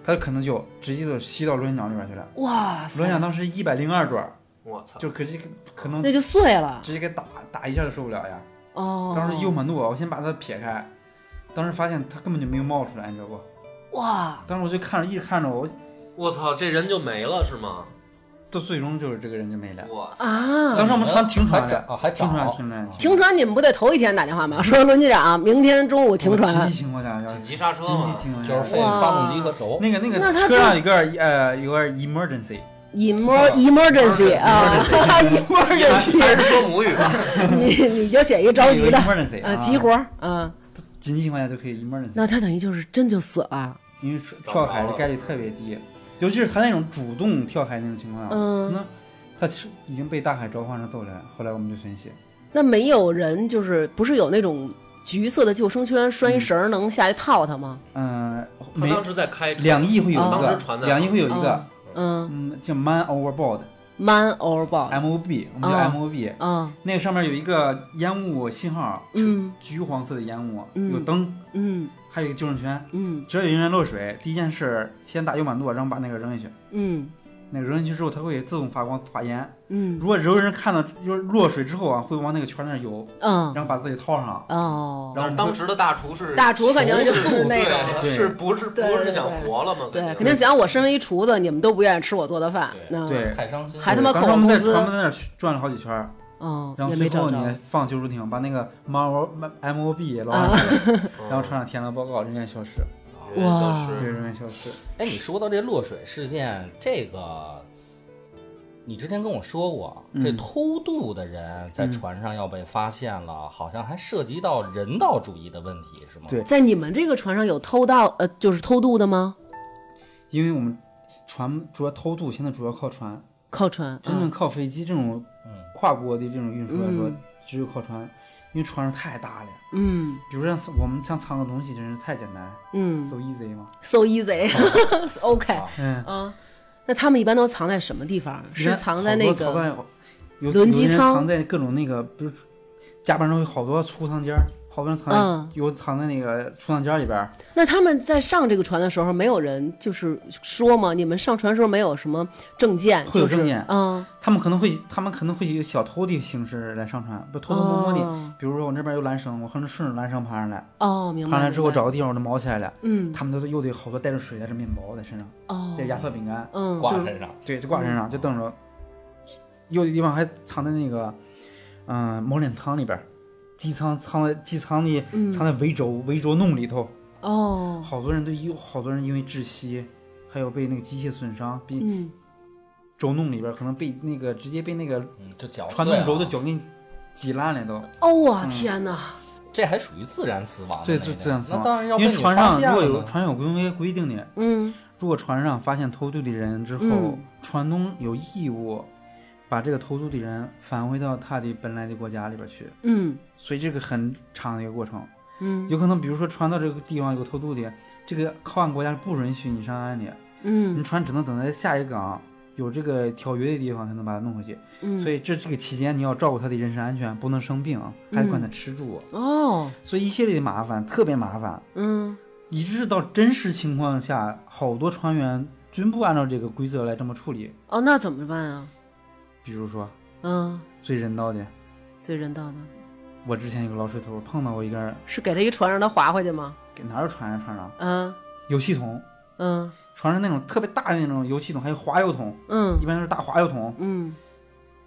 D: 它可能就直接就吸到螺旋桨里边去了。
A: 哇
D: 螺旋桨，当时一百零二转，
C: 我操！
D: 就可是可能
A: 那就碎了
D: 直接给打打一下就受不了呀。
A: 哦。
D: 当时又满舵，我先把它撇开，当时发现它根本就没有冒出来，你知道不？
A: 哇，
D: 当时我就看着一直看着我，
C: 我操，这人就没了是吗？
D: 到最终就是这个人就没了。
C: 我操！
A: 啊！
D: 当时我们船停船了，
B: 找还
D: 停船，停船
A: 停船，你们不得头一天打电话吗？说轮机长，明天中午停船
D: 紧
A: 船
D: 急。情况下要
C: 紧急刹车
D: 紧急
C: 嘛。
B: 就是费发动机和轴。
D: 那个那个车上有个呃有个
A: emergency，Emer emergency 啊
C: 还
A: ，emergency，
C: 是说母语吧？
A: 你你就写一个着急的
D: ，emergency
A: 呃，
D: 啊
A: 急活儿，嗯，
D: 紧急情况下就可以 emergency，
A: 那他等于就是真就死了，
D: 因为跳海的概率特别低，尤其是他那种主动跳海那种情况可能他是已经被大海召唤上斗来。后来我们就分析，
A: 那没有人就是不是有那种橘色的救生圈拴一绳儿能下去套他吗？
D: 嗯，每
C: 他当时在开
D: 两翼会有一个两翼会有一
A: 哦
D: 个，
A: 嗯。
D: 嗯，叫 Man Overboard。
A: ，man overboard。
D: M O B，我们叫
A: 哦
D: M O B，、
A: 嗯。
D: 那个上面有一个烟雾信号，
A: 嗯。
D: 橘黄色的烟雾，
A: 嗯。
D: 有灯，
A: 嗯
D: 还有一个救生圈。
A: 嗯
D: 只要有人员落水，第一件事先打油满舵，然后把那个扔下去。
A: 嗯
D: 那个扔进去之后，它会自动发光发烟。
A: 嗯
D: 如果有人看到就是落水之后啊，会往那个圈那游，
A: 嗯
D: 然后把自己套上。
A: 哦，
D: 然后
C: 当时的大厨是
A: 大厨肯定就是那种
C: 对是不是不是想活了吗？
A: 对，肯定想我身为一厨子，你们都不愿意吃我做的饭，
B: 对太伤心了。
A: 还他妈扣工资
D: 船在那转了好几圈儿，
A: 哦，
D: 然后
A: 也没找
D: 最后你
A: 着。
D: 放救助艇，把那个 M M O B 捞
A: 啊
D: 上去，
C: 嗯
D: 然后船上填了报告，人员消失。
C: 人员消
A: 哇
C: 失
D: 对，人员消失。
B: 哎，你说到这落水事件，这个你之前跟我说过，
D: 嗯
B: 这偷渡的人在船上要被发现了，好像还涉及到人道主义的问题，是吗？
D: 对
A: 在你们这个船上有偷盗呃，就是偷渡的吗？
D: 因为我们船主要偷渡，现在主要靠船，
A: 靠船，
D: 真正
A: 嗯
D: 靠飞机这种
B: 嗯
D: 跨国的这种运输来说
A: 嗯，
D: 只有靠船，因为船上太大了。
A: 嗯。
D: 比如像我们想藏个东西，真是太简单。
A: 嗯
D: ，so easy 嘛。
A: ，so easy，OK，
B: 啊。
D: 嗯，
A: 嗯，那他们一般都藏在什么地方？是藏在那个
D: 有
A: 轮机舱？
D: 藏在各种那个，比如甲板上有好多储藏间儿，好多人藏在、
A: 嗯
D: 有藏在那个储藏间里边。
A: 那他们在上这个船的时候，没有人就是说吗？你们上船的时候没有什么证件？
D: 会有证件
A: 嗯，
D: 他们可能会，他们可能会以小偷的形式来上船，不偷偷摸摸的。
A: 哦
D: 比如说我这边有缆绳，我可能顺着缆绳爬上来，
A: 哦，明白。
D: 爬上来之后找个地方我就锚起来了。
A: 嗯
D: 他们都又得好多带着水带着面包在身上，
A: 哦，
D: 带压缩饼干，
A: 嗯
D: 就是
B: 挂身上，
D: 对，就挂身上，就等着。有的地方还藏在那个，嗯、毛脸汤里边儿，机舱藏在机舱里，
A: 嗯。
D: 藏在围轴围轴弄里头。
A: 哦。
D: 好多人都有好多人因为窒息，还有被那个机械损伤，被
A: 嗯。
D: 轴弄里边可能被那个直接被那个传动轴的脚给挤烂了都。
A: 哦我天哪！
B: 这还属于自然死亡的
D: 对，
B: 那种
D: 就自然死亡。
B: 那当然要
D: 因为船上如果有船有规规定的，
A: 嗯。
D: 如果船上发现偷渡的人之后，
A: 嗯。
D: 船东有义务把这个偷渡的人返回到他的本来的国家里边去，
A: 嗯
D: 所以这个很长的一个过程。
A: 嗯
D: 有可能比如说船到这个地方有偷渡的，这个靠岸国家是不允许你上岸的，嗯你
A: 嗯
D: 船只能等在下一港有这个条约的地方才能把它弄回去。
A: 嗯，
D: 所以这这个期间你要照顾他的人身安全，不能生病，还得管他吃住，
A: 哦
D: 所以一系列的麻烦，特别麻烦。
A: 嗯
D: 以致到真实情况下，好多船员均不按照这个规则来这么处理。
A: 哦，那怎么办啊？
D: 比如说
A: 嗯，
D: 最人道的，
A: 最人道的。
D: 我之前有个老水头碰到过一个人，
A: 是给他一船让他划回去吗？
D: 给哪有船呀、船上
A: 嗯。
D: 油气桶，
A: 嗯。
D: 船上那种特别大的那种油气桶，还有滑油桶，
A: 嗯。
D: 一般都是大滑油桶。
A: 嗯。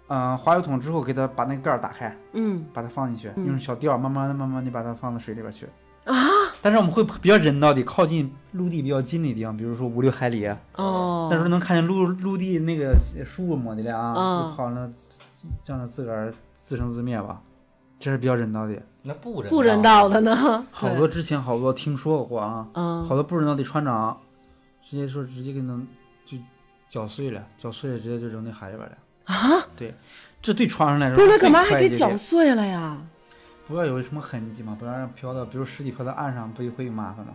D: 嗯、滑油桶之后给它把那个盖儿打开，
A: 嗯。
D: 把它放进去，
A: 嗯。
D: 用小吊慢慢的、慢慢的把它放到水里边去。
A: 啊
D: 但是我们会比较人道的靠近陆地比较近的地方，比如说五六海里，
A: 哦，
D: 那时候能看见陆陆地那个树么的了啊，
A: 哦
D: 就好像让它自个儿自生自灭吧，这是比较人道的。
B: 那不人
A: 不人道的呢？
D: 好多之前好多听说过啊，
A: 嗯
D: 好多不人道的船长，直接说直接给能就绞碎了，绞碎了直接就扔那海里边了。
A: 啊，
D: 对，这对船上来说
A: 不是那干嘛还给搅碎了呀？
D: 不要有什么痕迹嘛，不要让飘到，比如尸体飘到岸上，不就会有麻烦吗？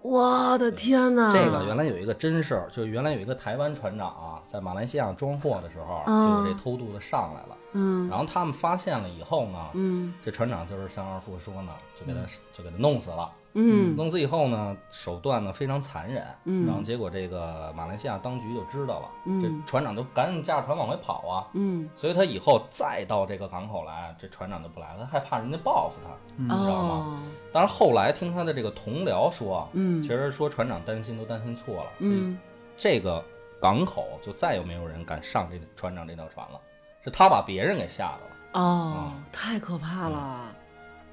A: 我的天哪！
B: 这个原来有一个真事儿，就是原来有一个台湾船长啊，在马来西亚装货的时候，
A: 嗯
B: 就有这偷渡的上来了。
A: 嗯
B: 然后他们发现了以后呢，
A: 嗯
B: 这船长就是向二副说呢，就给他就给他弄死了。
A: 嗯
B: 弄死以后呢，手段呢非常残忍。
A: 嗯
B: 然后结果这个马来西亚当局就知道了，
A: 嗯
B: 这船长就赶紧驾着船往回跑啊。
A: 嗯
B: 所以他以后再到这个港口来，这船长就不来了，他害怕人家报复他，你知道吗？
A: 哦
B: 当然后来听他的这个同僚说，
A: 嗯
B: 其实说船长担心都担心错了，
A: 嗯
B: 这个港口就再也没有人敢上这船长这条船了，是他把别人给吓着了。
A: 哦，太可怕了！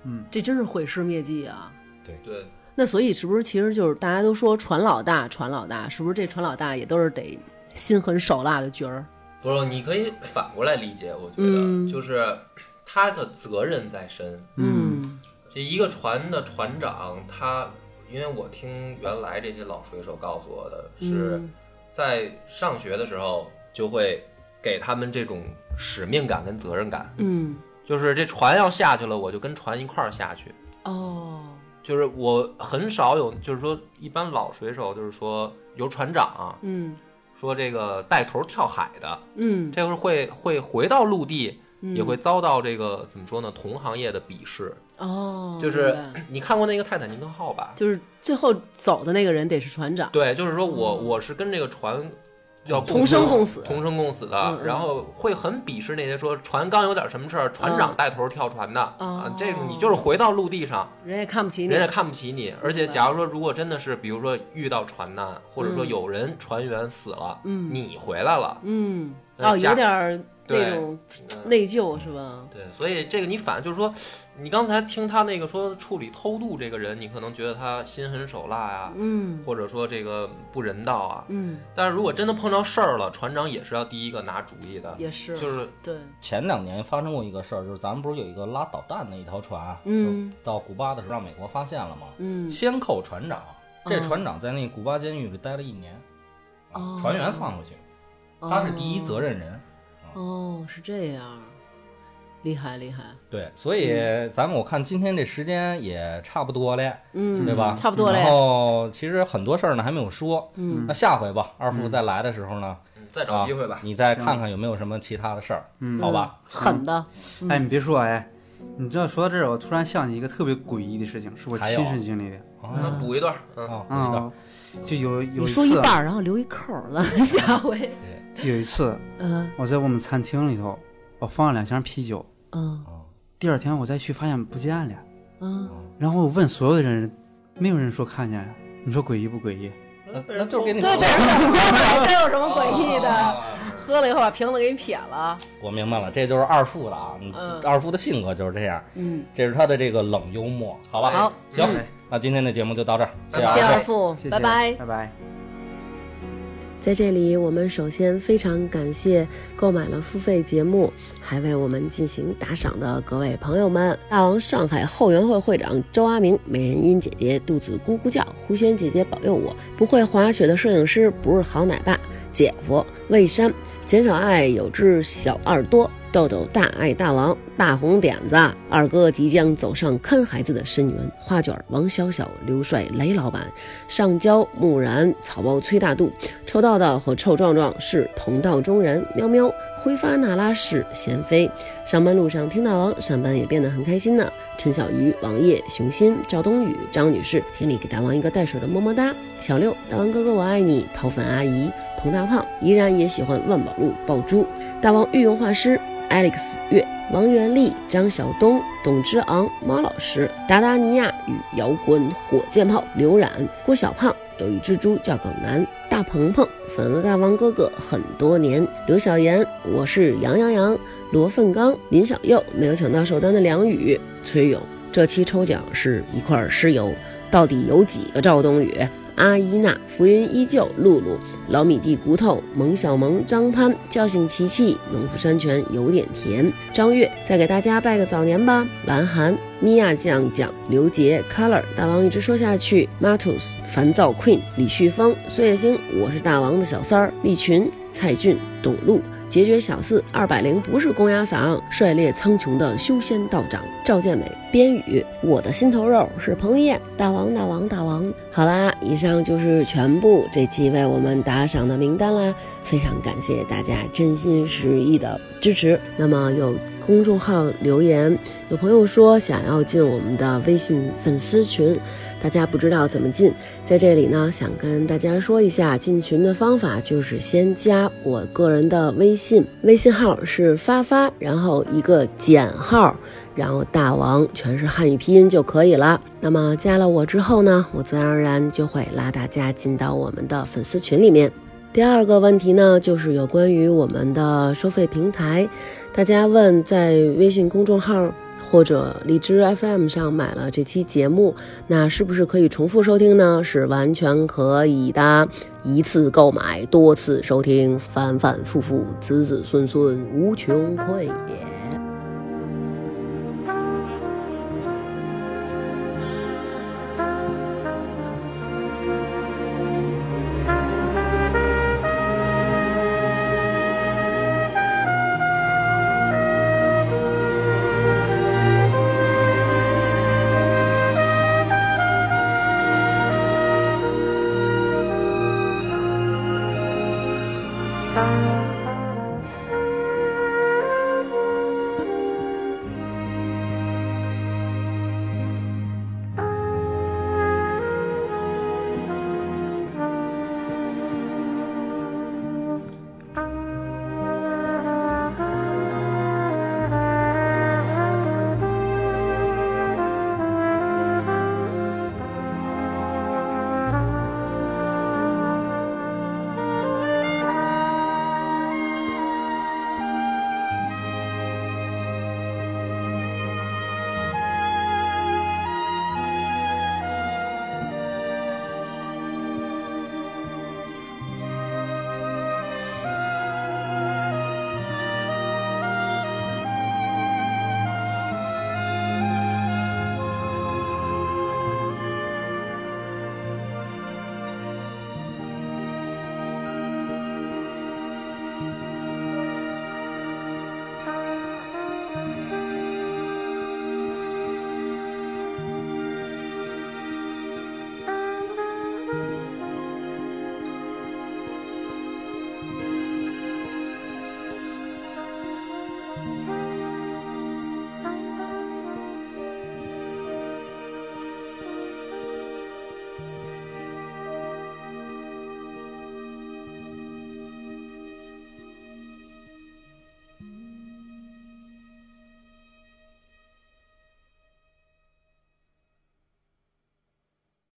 D: 嗯，
A: 这真是毁尸灭迹啊！
C: 对。
A: 对，那所以是不是其实就是大家都说船老大，船老大，是不是这船老大也都是得心狠手辣的角儿？
C: 不是，你可以反过来理解，我觉
A: 嗯。
C: 得就是他的责任在身。
A: 嗯。
C: 这一个船的船长，他因为我听原来这些老水手告诉我的是，
A: 嗯。
C: 在上学的时候就会给他们这种使命感跟责任感，
A: 嗯。
C: 就是这船要下去了，我就跟船一块儿下去，
E: 哦，
C: 就是我很少有，就是说一般老水手就是说有船长
E: 嗯
C: 说这个带头跳海的，
E: 嗯，
C: 这会会会回到陆地，
E: 嗯
C: 也会遭到这个怎么说呢？同行业的鄙视。
E: 哦，
C: 就是你看过那个泰坦尼克号吧？
E: 就是最后走的那个人得是船长，
C: 对，就是说我我是跟这个船要共
E: 同生共死
C: 同生共死的，
E: 嗯嗯。
C: 然后会很鄙视那些说船刚有点什么事儿，船长带头跳船的、
E: 哦
C: 啊，这个你就是回到陆地上，
E: 人也看不起你。
C: 人也看不起你。而且假如说如果真的是比如说遇到船难，或者说
E: 嗯。
C: 有人船员死了，
E: 嗯。
C: 你回来了，
E: 嗯，哦，有点儿那种
C: 嗯
E: 内疚是吧？
C: 对，所以这个你反就是说，你刚才听他那个说处理偷渡这个人，你可能觉得他心狠手辣呀、
E: 嗯
C: 或者说这个不人道啊。
E: 嗯，
C: 但是如果真的碰到事儿了，船长也是要第一个拿主意的，
E: 也是，
C: 就是
E: 对，
B: 前两年发生过一个事儿，就是咱们不是有一个拉导弹的一条船，啊
E: 嗯，
B: 到古巴的时候让美国发现了吗？
E: 嗯
B: 先扣船长，这
E: 嗯
B: 船长在那古巴监狱里待了一年，船员放回去，他是第一责任人。
E: 哦，是这样，厉害厉害，
B: 对，所以咱们我看今天这时间也差不多了，
E: 嗯，
B: 对吧？
E: 差不多了
B: 然后其实很多事儿呢还没有说，
E: 嗯
B: 那下回吧，二副再来的时候呢，
C: 嗯再找机会吧
B: 啊。你再看看有没有什么其他的事儿，
D: 嗯
B: 好吧？
E: 狠的，
D: 哎，你别说，哎，你知道说到这儿，我突然想起一个特别诡异的事情，是我
B: 还有
D: 亲身经历的。
C: 那补一段，嗯，
B: 啊，回到
D: 啊，就有有
E: 你
D: 一次，
E: 说一半，然后留一扣儿，咱们下回，
D: 就有一次，
E: 嗯
D: 我在我们餐厅里头，我放了两箱啤酒，
E: 嗯
D: 第二天我再去发现不见了，
E: 嗯，
D: 然后我问所有的人，没有人说看见了。你说诡异不诡异？
B: 那那就是给你
E: 对，被人给喝了，这有什么诡异的？
B: 啊
E: 喝了以后把瓶子给你撇了，
B: 我明白了，这就是二副的啊，
E: 嗯
B: 二副的性格就是这样，
E: 嗯，
B: 这是他的这个冷幽默，好吧？
E: 好，
B: 行
D: 嗯，
B: 那今天的节目就到这儿，谢谢二副。
E: 二副
D: 谢，谢，
E: 拜拜。
D: 拜拜。
E: 在这里，我们首先非常感谢购买了付费节目还为我们进行打赏的各位朋友们：大王上海后援会会长周阿明、美人音姐姐肚子咕咕叫、狐仙姐姐保佑我、不会滑雪的摄影师不是好奶爸、姐夫魏山、简小爱有只小耳朵。豆豆大爱大王大红点子，二哥即将走上看孩子的深渊。花卷王小小刘帅雷老板上交木然草包崔大度臭道道和臭壮壮是同道中人。喵喵挥发那拉是贤妃。上班路上听大王，上班也变得很开心呢。陈小鱼、王烨、熊心、赵冬雨、张女士，田里给大王一个带水的么么哒。小六，大王哥哥我爱你。掏粉阿姨，彭大胖依然也喜欢万宝路爆珠。大王御用画师。Alex 月、王元丽、张晓东、董之昂、猫老师、达达尼亚与摇滚火箭炮刘冉、郭小胖。有一只猪叫耿南，大鹏鹏粉了大王哥哥很多年。刘小岩，我是杨洋洋，罗奋刚、林小佑没有抢到首单的梁宇、崔勇。这期抽奖是一块石油，到底有几个赵冬雨？阿依娜、浮云依旧、露露、老米蒂骨头、萌小萌、张潘、叫醒琪琪、农夫山泉有点甜。张月，再给大家拜个早年吧。蓝涵、米娅酱酱、刘杰、Color、大王一直说下去。Matus、烦躁 Queen、李旭峰、岁月星，我是大王的小三儿。利群、蔡俊、董路。解决小四二百零不是公鸭嗓，率列苍穹的修仙道长赵建美边宇，我的心头肉是彭于晏，大王大王大王。好啦，以上就是全部这期为我们打赏的名单啦，非常感谢大家真心实意的支持。那么有公众号留言，有朋友说想要进我们的微信粉丝群。大家不知道怎么进，在这里呢，想跟大家说一下进群的方法，就是先加我个人的微信，微信号是发发，然后一个减号，然后大王全是汉语拼音就可以了。那么加了我之后呢，我自然而然就会拉大家进到我们的粉丝群里面。第二个问题呢，就是有关于我们的收费平台，大家问在微信公众号。或者荔枝 FM 上买了这期节目，那是不是可以重复收听呢？是完全可以的，一次购买，多次收听，反反复复，子子孙孙无穷匮也。